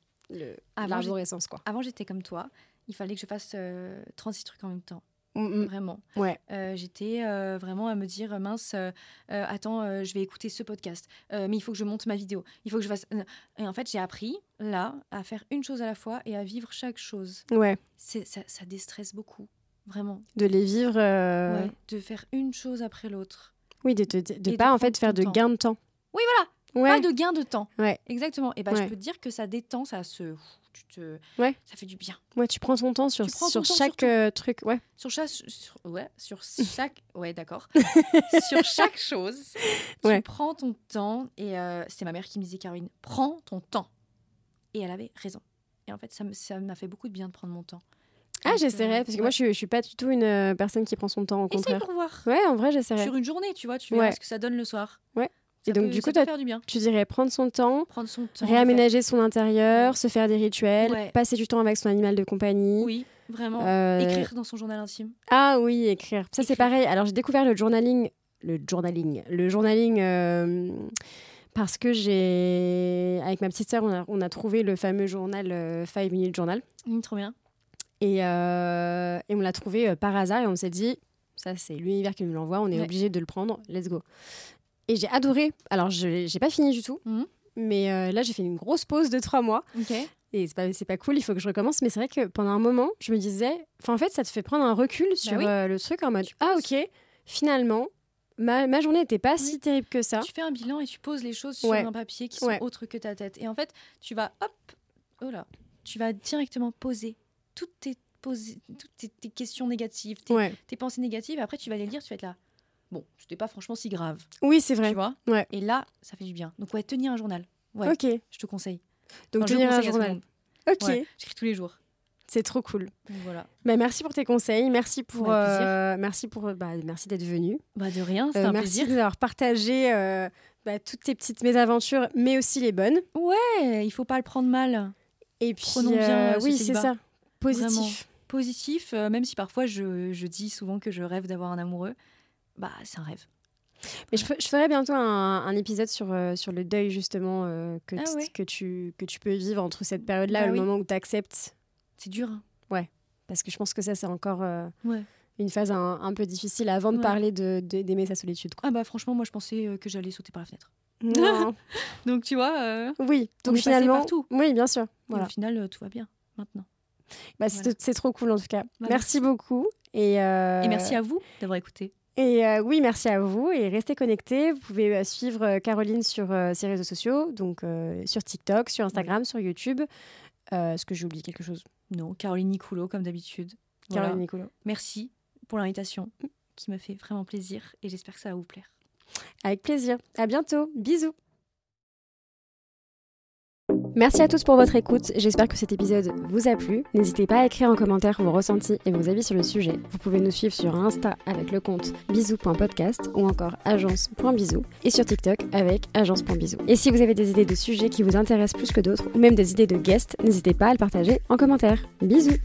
l'arborescence quoi. Avant, j'étais comme toi. Il fallait que je fasse euh, 36 trucs en même temps. Mm, mm. Vraiment. Ouais. Euh, j'étais euh, vraiment à me dire mince, euh, attends, je vais écouter ce podcast, mais il faut que je monte ma vidéo, il faut que je fasse. Et en fait, j'ai appris là à faire une chose à la fois et à vivre chaque chose. Ouais. C'est ça, ça déstresse beaucoup, vraiment. De les vivre. Ouais, de faire une chose après l'autre. Oui, de, de pas en fait faire de gain de temps. Oui, voilà. Ouais. Pas de gain de temps. Ouais. Exactement. Et ben, je peux te dire que ça détend, ça se, tu te, Ouais. ça fait du bien. Ouais, tu prends ton temps sur, sur ton temps chaque sur euh, truc. Ouais. Sur chaque, sur, ouais, sur chaque, ouais, d'accord. sur chaque chose, tu Ouais. prends ton temps. Et euh, c'est ma mère qui me disait, Caroline, prends ton temps. Et elle avait raison. Et en fait, ça m'a fait beaucoup de bien de prendre mon temps. Ah, j'essaierai euh, parce que moi, je je suis pas du tout une euh, personne qui prend son temps. Au Essaye contraire. pour voir. Ouais, en vrai, j'essaierai. Sur une journée, tu vois, tu verras Ouais. ce que ça donne le soir. Ouais. Et donc, peut- du coup, peut toi, faire du bien. tu dirais prendre son temps, Prendre son temps. réaménager son intérieur, se faire des rituels, Ouais. passer du temps avec son animal de compagnie. Oui, vraiment. Euh, Écrire dans son journal intime. Ah oui, écrire. Ça, c'est pareil. Alors, j'ai découvert le journaling. Le journaling. Le journaling. euh, parce que j'ai. Avec ma petite sœur, on a, on a trouvé le fameux journal 5 Minute Journal. Hum, trop bien. Et, euh, et on l'a trouvé euh, par hasard et on s'est dit, ça c'est l'univers qui nous l'envoie, on est Ouais. obligé de le prendre, let's go. Et j'ai adoré. Alors je j'ai pas fini du tout, Mhm. mais euh, là j'ai fait une grosse pause de trois mois et c'est pas, pas cool, il faut que je recommence. Mais c'est vrai que pendant un moment, je me disais, enfin en fait ça te fait prendre un recul sur Bah oui. euh, le truc en mode, ah ok, finalement, ma, ma journée n'était pas si terrible que ça. Tu fais un bilan et tu poses les choses sur Ouais. un papier qui sont Ouais. autres que ta tête. Et en fait, tu vas, hop, oh là, tu vas directement poser toutes tes, poser, toutes tes, tes questions négatives, tes, Ouais. tes pensées négatives. Et après, tu vas les lire, tu vas être là. Bon, c'était pas franchement si grave, Oui, c'est vrai. tu vois. Ouais. Et là, ça fait du bien. Donc ouais, tenir un journal. Ouais, Ok, je te conseille. donc Enfin, tenir un journal. Ok, Ouais, J'écris tous les jours. c'est trop cool. Voilà. Bah, merci pour tes conseils, merci pour, euh, merci pour, bah, merci d'être venu. Bah de rien, c'est Euh, un merci plaisir. d'avoir partagé euh, bah, toutes tes petites mésaventures, mais aussi les bonnes. Ouais, il faut pas le prendre mal. Et puis, Prenons bien, oui, c'est ça, positif. Positif, même si parfois je, je dis souvent que je rêve d'avoir un amoureux. Bah c'est un rêve. Mais je, fe- je ferai bientôt un, un épisode sur, euh, sur le deuil, justement, euh, que, Ah ouais. que, tu, que tu peux vivre entre cette période-là Bah et le oui. moment où tu acceptes. C'est dur. hein. Parce que je pense que ça, c'est encore euh, Ouais. une phase un, un peu difficile avant de Ouais. parler de- de- d'aimer sa solitude. quoi. Ah bah franchement, moi je pensais que j'allais sauter par la fenêtre. Non. Donc tu vois, oui, On donc finalement. partout. Oui, bien sûr. et Voilà. au final tout va bien maintenant. Bah, c'est Voilà. c'est trop cool en tout cas. Bah, merci, beaucoup. Et, Et merci à vous d'avoir écouté. Et euh, oui, merci à vous et restez connectés. Vous pouvez euh, suivre euh, Caroline sur euh, ses réseaux sociaux, donc euh, sur TikTok, sur Instagram, sur YouTube. Est-ce que j'ai oublié quelque chose? Non, Caroline Nicoulot comme d'habitude. Caroline Voilà. Nicolo. Merci pour l'invitation qui me fait vraiment plaisir et j'espère que ça va vous plaire. Avec plaisir. À bientôt. Bisous. Merci à tous pour votre écoute. J'espère que cet épisode vous a plu. N'hésitez pas à écrire en commentaire vos ressentis et vos avis sur le sujet. Vous pouvez nous suivre sur Insta avec le compte bisous.podcast ou encore agence.bisous et sur TikTok avec agence.bisous. Et si vous avez des idées de sujets qui vous intéressent plus que d'autres ou même des idées de guests, n'hésitez pas à le partager en commentaire. Bisous